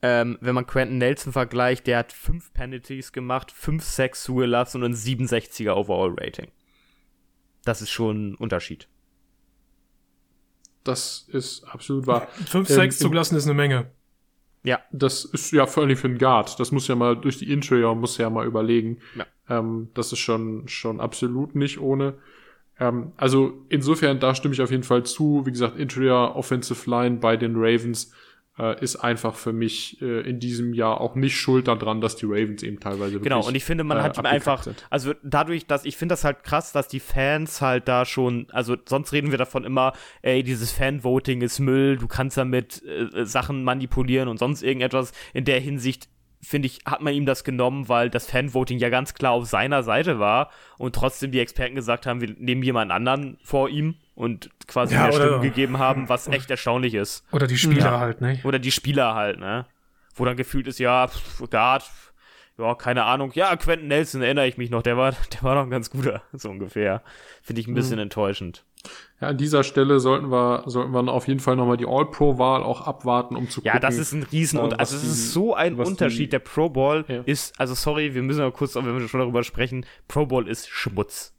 Ähm, wenn man Quentin Nelson vergleicht, der hat fünf Penalties gemacht, fünf Sacks zugelassen und ein 67er Overall-Rating. Das ist schon ein Unterschied. Das ist absolut wahr. Fünf Ähm, Sacks im- zugelassen ist eine Menge. Ja, Das ist ja vor allem für einen Guard. Das muss ja mal durch die Interior, muss ja mal überlegen. Ja. Ähm, das ist schon, schon absolut nicht ohne. Ähm, also insofern, da stimme ich auf jeden Fall zu. Wie gesagt, Interior Offensive Line bei den Ravens äh, ist einfach für mich äh, in diesem Jahr auch nicht schuld daran, dass die Ravens eben teilweise Genau, wirklich, und ich finde, man äh, hat einfach, sind. also dadurch, dass ich finde das halt krass, dass die Fans halt da schon, also sonst reden wir davon immer, ey, dieses Fan-Voting ist Müll, du kannst damit äh, Sachen manipulieren und sonst irgendetwas. In der Hinsicht, finde ich, hat man ihm das genommen, weil das Fan-Voting ja ganz klar auf seiner Seite war und trotzdem die Experten gesagt haben, wir nehmen jemand anderen vor ihm und quasi Ja, mehr oder- Stimmen gegeben haben, was echt erstaunlich ist. Oder die Spieler Ja. halt, ne? Oder die Spieler halt, ne? Wo dann gefühlt ist, ja, pff, Guard, pff, ja, keine Ahnung. Ja, Quentin Nelson erinnere ich mich noch, der war, der war doch ein ganz guter, so ungefähr. Finde ich ein bisschen enttäuschend. Ja, an dieser Stelle sollten wir, sollten wir auf jeden Fall nochmal die All-Pro-Wahl auch abwarten, um zu Ja, gucken. das ist ein Riesen äh, und also es ist so ein was die- Unterschied. Der Pro Bowl Ja. ist, also sorry, wir müssen aber kurz, wenn wir schon darüber sprechen, Pro Bowl ist Schmutz.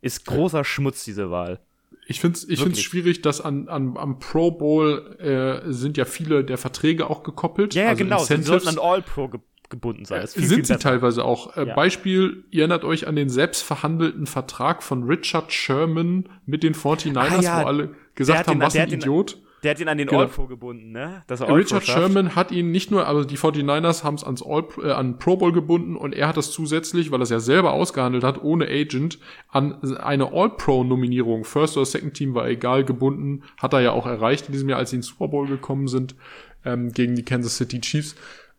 Ist großer Schmutz, diese Wahl. Ich finde es ich find's schwierig, dass an, an, am Pro Bowl äh, sind ja viele der Verträge auch gekoppelt. Ja, ja, also genau. Sie Incentives. sollten an All-Pro ge gebunden sein. Viel, sind viel sie teilweise auch. Äh, Ja. Beispiel, ihr erinnert euch an den selbst verhandelten Vertrag von Richard Sherman mit den 49ers, Ah, ja. wo alle gesagt haben, den- was ein hat den- Idiot. Der hat ihn an den Genau. All-Pro gebunden, ne? Richard. Sherman hat ihn nicht nur, also die 49ers haben es ans All, äh, an Pro Bowl gebunden und er hat das zusätzlich, weil er es ja selber ausgehandelt hat, ohne Agent, an eine All-Pro-Nominierung, First oder Second Team war egal, gebunden, hat er ja auch erreicht in diesem Jahr, als sie in den Super Bowl gekommen sind, ähm, gegen die Kansas City Chiefs.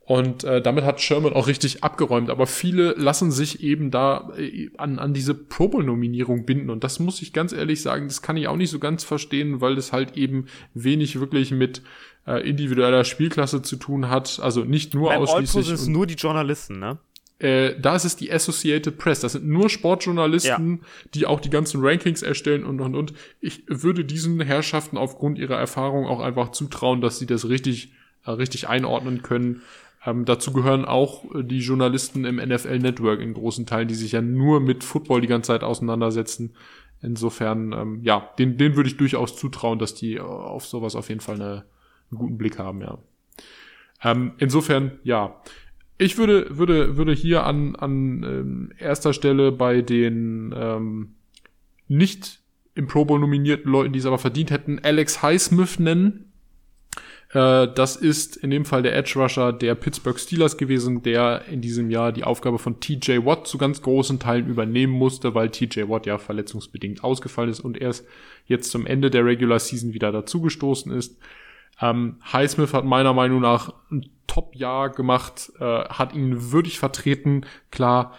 Und äh, damit hat Sherman auch richtig abgeräumt. Aber viele lassen sich eben da äh, an, an diese Pro Bowl-Nominierung binden. Und das muss ich ganz ehrlich sagen, das kann ich auch nicht so ganz verstehen, weil das halt eben wenig wirklich mit äh, individueller Spielklasse zu tun hat. Also nicht nur Beim ausschließlich. sind es und- nur die Journalisten, ne? äh, da ist es die Associated Press. Das sind nur Sportjournalisten, die auch die ganzen Rankings erstellen und und und. Ich würde diesen Herrschaften aufgrund ihrer Erfahrung auch einfach zutrauen, dass sie das richtig, äh, richtig einordnen können. Ähm, dazu gehören auch äh, die Journalisten im NFL Network in großen Teilen, die sich ja nur mit Football die ganze Zeit auseinandersetzen. Insofern, ähm, ja, den, den würde ich durchaus zutrauen, dass die äh, auf sowas auf jeden Fall eine, einen guten Blick haben, ja. Ähm, insofern, ja. Ich würde, würde, würde hier an, an ähm, erster Stelle bei den ähm, nicht im Pro Bowl nominierten Leuten, die es aber verdient hätten, Alex Highsmith nennen. Äh, das ist in dem Fall der Edge Rusher der Pittsburgh Steelers gewesen, der in diesem Jahr die Aufgabe von TJ Watt zu ganz großen Teilen übernehmen musste, weil TJ Watt ja verletzungsbedingt ausgefallen ist und erst jetzt zum Ende der Regular Season wieder dazugestoßen ist. Ähm, Highsmith hat meiner Meinung nach ein Top-Jahr gemacht, äh, hat ihn würdig vertreten. Klar,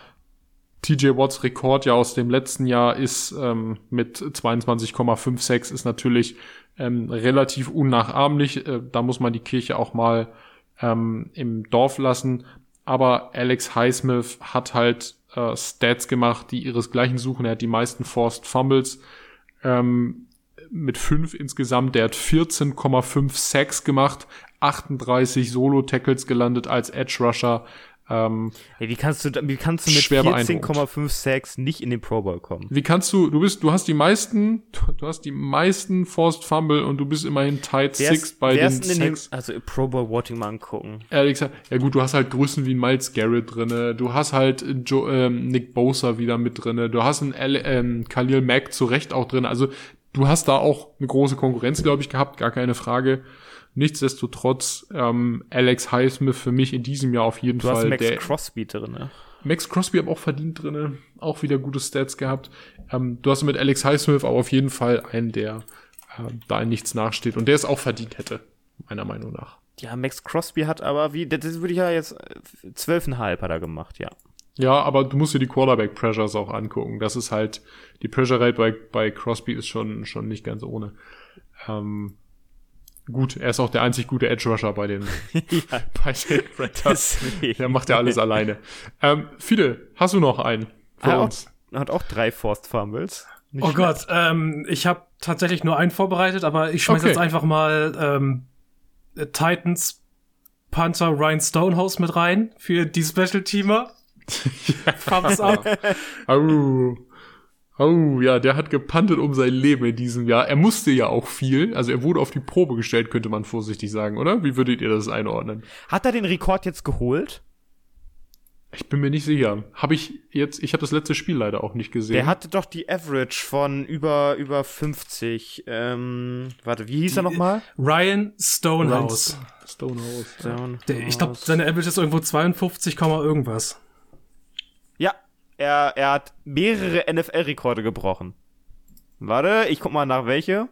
TJ Watts Rekord ja aus dem letzten Jahr ist ähm, mit 22,56 ist natürlich ähm, relativ unnachahmlich. Äh, da muss man die Kirche auch mal ähm, im Dorf lassen. Aber Alex Highsmith hat halt äh, Stats gemacht, die ihresgleichen suchen. Er hat die meisten Forced Fumbles. Ähm, mit fünf insgesamt. Der hat 14,5 Sacks gemacht, 38 Solo-Tackles gelandet als Edge Rusher. Ähm, Ey, wie kannst du, wie kannst du mit Schwer beeindruckend. 14,5 Sacks nicht in den Pro Bowl kommen? wie kannst du, du bist, du hast die meisten, du hast die meisten Forced Fumble und du bist immerhin Tight Six bei den Sacks. also Pro Bowl Voting mal angucken. Ehrlich gesagt, ja gut, du hast halt Größen wie ein Miles Garrett drinne, du hast halt jo ähm, Nick Bosa wieder mit drinne, du hast einen L ähm, Khalil Mack zu Recht auch drin. Also du hast da auch eine große Konkurrenz, glaube ich, gehabt, gar keine Frage. Nichtsdestotrotz, ähm, Alex Highsmith für mich in diesem Jahr auf jeden Du hast Fall Max der, Crosby drin, ne? Max Crosby hat auch verdient drinne, auch wieder gute Stats gehabt. Ähm, du hast mit Alex Highsmith aber auf jeden Fall einen, der äh, da in nichts nachsteht und der es auch verdient hätte, meiner Meinung nach. Ja, Max Crosby hat aber wie, das würde ich ja jetzt, äh, 12,5 hat er gemacht, ja. Ja, aber du musst dir die Quarterback Pressures auch angucken. Das ist halt, die Pressure Rate bei, bei Crosby ist schon, schon nicht ganz ohne. Ähm, gut, er ist auch der einzig gute Edge Rusher bei den, ja, bei den deswegen. Der macht ja alles alleine. Ähm, Fide, hast du noch einen für Ah, auch- uns? Hat auch drei Forced Fumbles. Nicht Oh schlecht. Gott, ähm, ich habe tatsächlich nur einen vorbereitet, aber ich schmeiß Okay. jetzt einfach mal ähm, äh, Titans Panther Ryan Stonehouse mit rein für die Special Teamer. Thumbs up. Oh. Oh, ja, der hat gepantet um sein Leben in diesem Jahr. Er musste ja auch viel. Also er wurde auf die Probe gestellt, könnte man vorsichtig sagen, oder? Wie würdet ihr das einordnen? Hat er den Rekord jetzt geholt? Ich bin mir nicht sicher. Habe ich jetzt, ich habe das letzte Spiel leider auch nicht gesehen. Der hatte doch die Average von über, über 50. Ähm, warte, wie hieß er nochmal? Ryan Stonehouse. Stonehouse. Ja. Der, ich glaube, seine Average ist irgendwo 52, Komma irgendwas. Er, er hat mehrere NFL-Rekorde gebrochen. Warte, ich guck mal nach welche.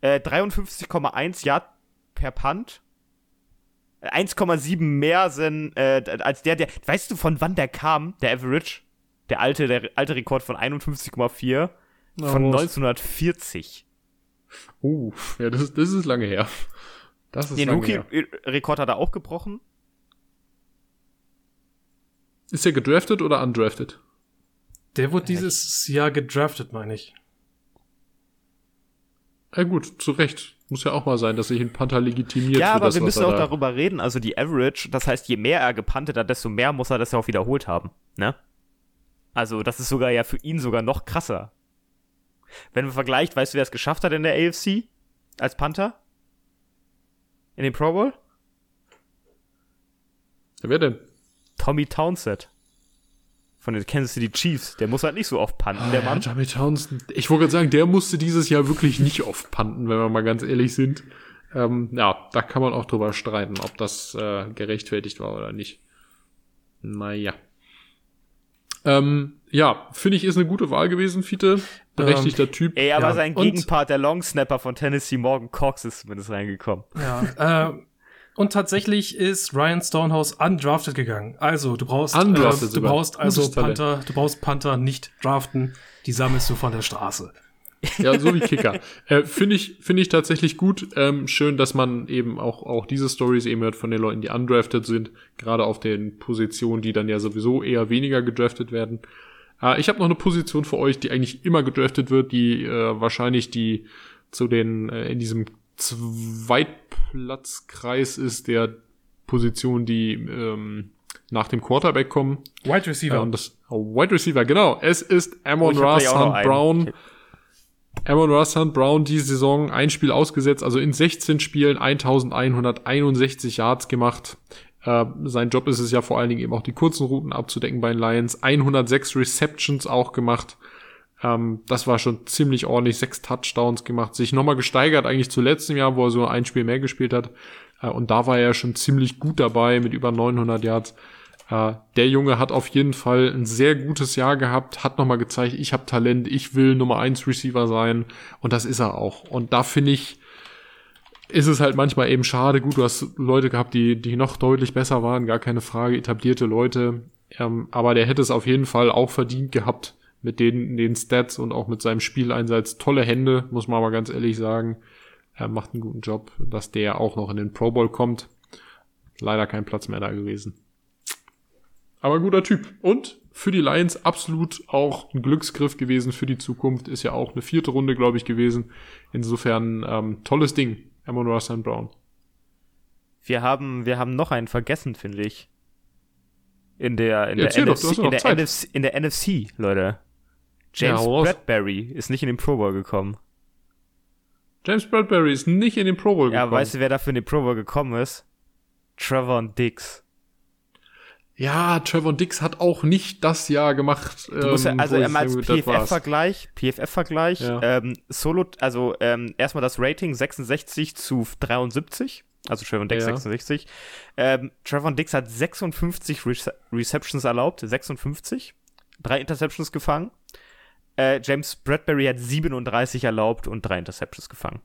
Äh, 53,1 Yard per Punt. Äh, 1,7 mehr sind, äh, als der, der. Weißt du, von wann der kam, der Average? Der alte, der alte Rekord von 51,4 von was? 1940. Uh, ja, das ist, das ist lange her. Das ist Den. Rookie-Rekord hat er auch gebrochen. Ist er gedraftet oder undrafted? Der wurde dieses Jahr gedraftet, meine ich. Ja gut, zu Recht. Muss ja auch mal sein, dass sich ein Panther legitimiert Ja, für aber das, wir müssen auch da- darüber reden. Also die Average, das heißt, je mehr er gepantet hat, desto mehr muss er das ja auch wiederholt haben. Ne? Also, das ist sogar ja für ihn sogar noch krasser. Wenn man vergleicht, weißt du, wer es geschafft hat in der AFC? Als Panther? In den Pro Bowl? Ja, wer denn? Tommy Townsend. Von den Kansas City Chiefs. Der muss halt nicht so oft panten, der Ja, Mann. Jamie Townsend. Ich wollte gerade sagen, der musste dieses Jahr wirklich nicht oft panten, wenn wir mal ganz ehrlich sind. Ähm, ja, da kann man auch drüber streiten, ob das äh, gerechtfertigt war oder nicht. Naja. Ähm, ja, finde ich, ist eine gute Wahl gewesen, Fiete. Berechtigter Typ. Ey, aber Ja, sein und- Gegenpart, der Long Snapper von Tennessee, Morgan Cox, ist zumindest reingekommen. Ja. äh, und tatsächlich ist Ryan Stonehouse undrafted gegangen. Also, du brauchst, äh, du brauchst also. Panther, du brauchst Panther nicht draften. Die sammelst du von der Straße. Ja, so wie Kicker. äh, finde ich, finde ich tatsächlich gut. Ähm, schön, dass man eben auch, auch diese Stories eben hört von den Leuten, die undrafted sind, gerade auf den Positionen, die dann ja sowieso eher weniger gedraftet werden. Äh, ich habe noch eine Position für euch, die eigentlich immer gedraftet wird, die äh, wahrscheinlich die zu den äh, in diesem Zweitplatzkreis ist der Position, die ähm, nach dem Quarterback kommen. Wide Receiver. Und das oh, Wide Receiver, genau. Es ist Amon Oh, St. einen. Brown. Amon Ra St. Brown die Saison ein Spiel ausgesetzt, also in 16 Spielen 1161 Yards gemacht. Äh, sein Job ist es ja vor allen Dingen eben auch die kurzen Routen abzudecken bei den Lions. 106 Receptions auch gemacht. Ähm, das war schon ziemlich ordentlich. Sechs Touchdowns gemacht. Sich nochmal gesteigert eigentlich zu letztem Jahr, wo er so ein Spiel mehr gespielt hat. Äh, und da war er schon ziemlich gut dabei mit über 900 Yards. Äh, der Junge hat auf jeden Fall ein sehr gutes Jahr gehabt, hat nochmal gezeigt, ich habe Talent, ich will Nummer 1 Receiver sein und das ist er auch. Und da finde ich, ist es halt manchmal eben schade. Gut, du hast Leute gehabt, die, die noch deutlich besser waren, gar keine Frage, etablierte Leute. Ähm, aber der hätte es auf jeden Fall auch verdient gehabt mit den, den Stats und auch mit seinem Spieleinsatz. Tolle Hände, muss man aber ganz ehrlich sagen. Er macht einen guten Job, dass der auch noch in den Pro Bowl kommt. Leider kein Platz mehr da gewesen. Aber guter Typ. Und für die Lions absolut auch ein Glücksgriff gewesen für die Zukunft. Ist ja auch eine vierte Runde, glaube ich, gewesen. Insofern ähm, tolles Ding, Amon Ross Brown. Wir haben, wir haben noch einen vergessen, finde ich. In der, in Ja, der, NFC, doch in, der. NFC, in der NFC, Leute. James Ja. Bradbury ist nicht in den Pro Bowl gekommen. James Bradbury ist nicht in den Pro Bowl Ja, gekommen. weißt du, wer dafür in den Pro Bowl gekommen ist? Trevor Dix. Ja, Trevor Dix hat auch nicht das Jahr gemacht. Du musst ja, ähm, also ähm, als. PFF-Vergleich, PFF-Vergleich, Ja. ähm, Solo, also ähm, erstmal das Rating 66 zu 73, also Trevor Dix Ja. 66. Ähm, Trevor Dix hat 56 Rece Receptions erlaubt, 56, drei Interceptions gefangen. Äh, James Bradbury hat 37 erlaubt und drei Interceptions gefangen.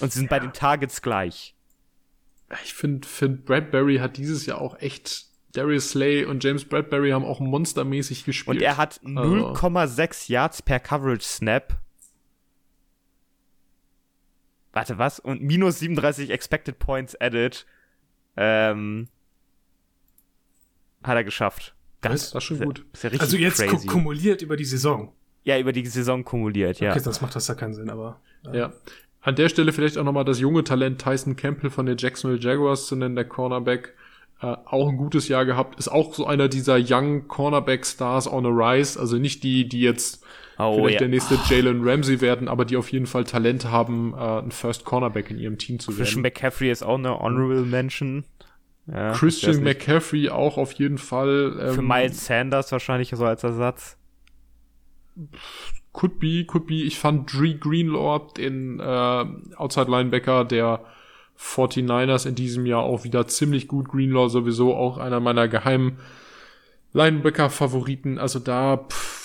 Und sie sind bei den Targets gleich. Ich finde, find Bradbury hat dieses Jahr auch echt. Darius Slay und James Bradbury haben auch monstermäßig gespielt. Und er hat Also- 0,6 Yards per Coverage Snap. Warte, was? Und minus 37 Expected Points added. Ähm, hat er geschafft. Das ist schon gut. Ist ja richtig Also jetzt crazy. kumuliert über die Saison. ja, über die Saison kumuliert, ja. Okay, sonst macht das ja keinen Sinn, aber. äh, Ja. An der Stelle vielleicht auch nochmal das junge Talent Tyson Campbell von den Jacksonville Jaguars zu nennen, der Cornerback. Äh, auch ein gutes Jahr gehabt. Ist auch so einer dieser Young Cornerback Stars on a Rise. Also nicht die, die jetzt Oh, vielleicht ja. der nächste Jalen Ramsey werden, aber die auf jeden Fall Talent haben, äh, ein First Cornerback in ihrem Team zu Christian werden. McCaffrey ist auch eine Honorable Mention. Ja, Christian. McCaffrey auch auf jeden Fall. Ähm, Für Miles Sanders wahrscheinlich so als Ersatz. Could be, could be. Ich fand Dree Greenlaw, den äh, Outside Linebacker der 49ers in diesem Jahr auch wieder ziemlich gut. Greenlaw sowieso auch einer meiner geheimen Linebacker-Favoriten. Also da, pff,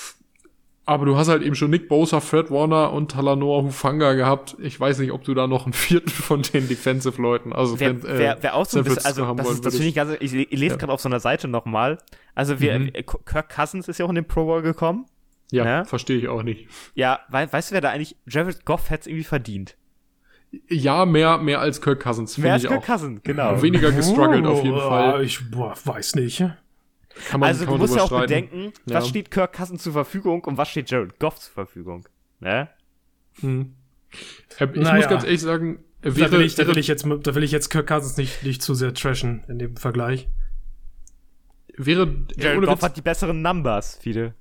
aber du hast halt eben schon Nick Bosa, Fred Warner und Talanoa Hufanga gehabt. Ich weiß nicht, ob du da noch einen vierten von den Defensive-Leuten, also Wer, wenn, äh, wer, wer auch so ein bisschen, also haben das, ist, das finde ich ganz, ich, ich lese Ja. gerade auf so einer Seite nochmal. Also wir, Mhm. äh, Kirk Cousins ist ja auch in den Pro Bowl gekommen. ja, Ja. verstehe ich auch nicht. Ja, wei weißt du, wer da eigentlich, Jared Goff hätte es irgendwie verdient. Ja, mehr, mehr als Kirk Cousins, finde ich Kirk auch. Cousins, genau. Weniger gestruggelt auf jeden Oh, Fall. Ich boah, weiß nicht. Kann man, also kann du man musst ja auch streiten. bedenken, Ja. was steht Kirk Cousins zur Verfügung und was steht Jared Goff zur Verfügung. Ne? Hm. Ich Naja. muss ganz ehrlich sagen, Da will, ich, da, will ich jetzt, da will ich jetzt Kirk Cousins nicht, nicht zu sehr trashen in dem Vergleich. wäre, Jared ohne Goff Witz, hat die besseren Numbers, viele.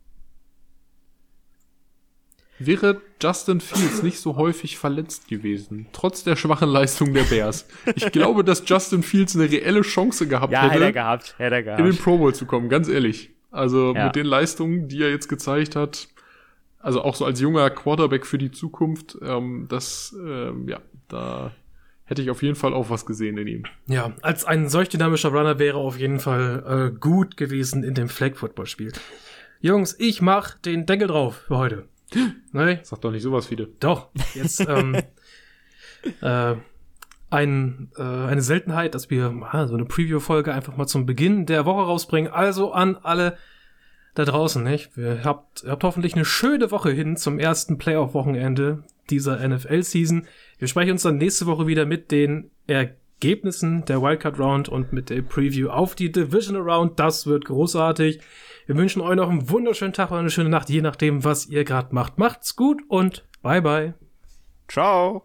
Wäre Justin Fields nicht so häufig verletzt gewesen, trotz der schwachen Leistung der Bears. Ich glaube, dass Justin Fields eine reelle Chance gehabt Ja, hätte er hätte, gehabt, hätte er in den gehabt. Pro Bowl zu kommen, ganz ehrlich. Also Ja. mit den Leistungen, die er jetzt gezeigt hat, also auch so als junger Quarterback für die Zukunft, ähm, das, ähm, ja, da hätte ich auf jeden Fall auch was gesehen in ihm. Ja, als ein solch dynamischer Runner wäre auf jeden Fall äh, gut gewesen in dem Flag-Football-Spiel. Jungs, ich mach den Deckel drauf für heute. Ne? Sag doch nicht sowas, viele. Doch, jetzt ähm, äh, ein, äh, eine Seltenheit, dass wir ah, so eine Preview-Folge einfach mal zum Beginn der Woche rausbringen. Also an alle da draußen, nicht? Ihr habt, ihr habt hoffentlich eine schöne Woche hin zum ersten Playoff-Wochenende dieser NFL-Season. Wir sprechen uns dann nächste Woche wieder mit den Ergebnissen der Wildcard-Round und mit der Preview auf die Divisional Round. Das wird großartig. Wir wünschen euch noch einen wunderschönen Tag oder eine schöne Nacht, je nachdem, was ihr gerade macht. Macht's gut und bye bye. Ciao.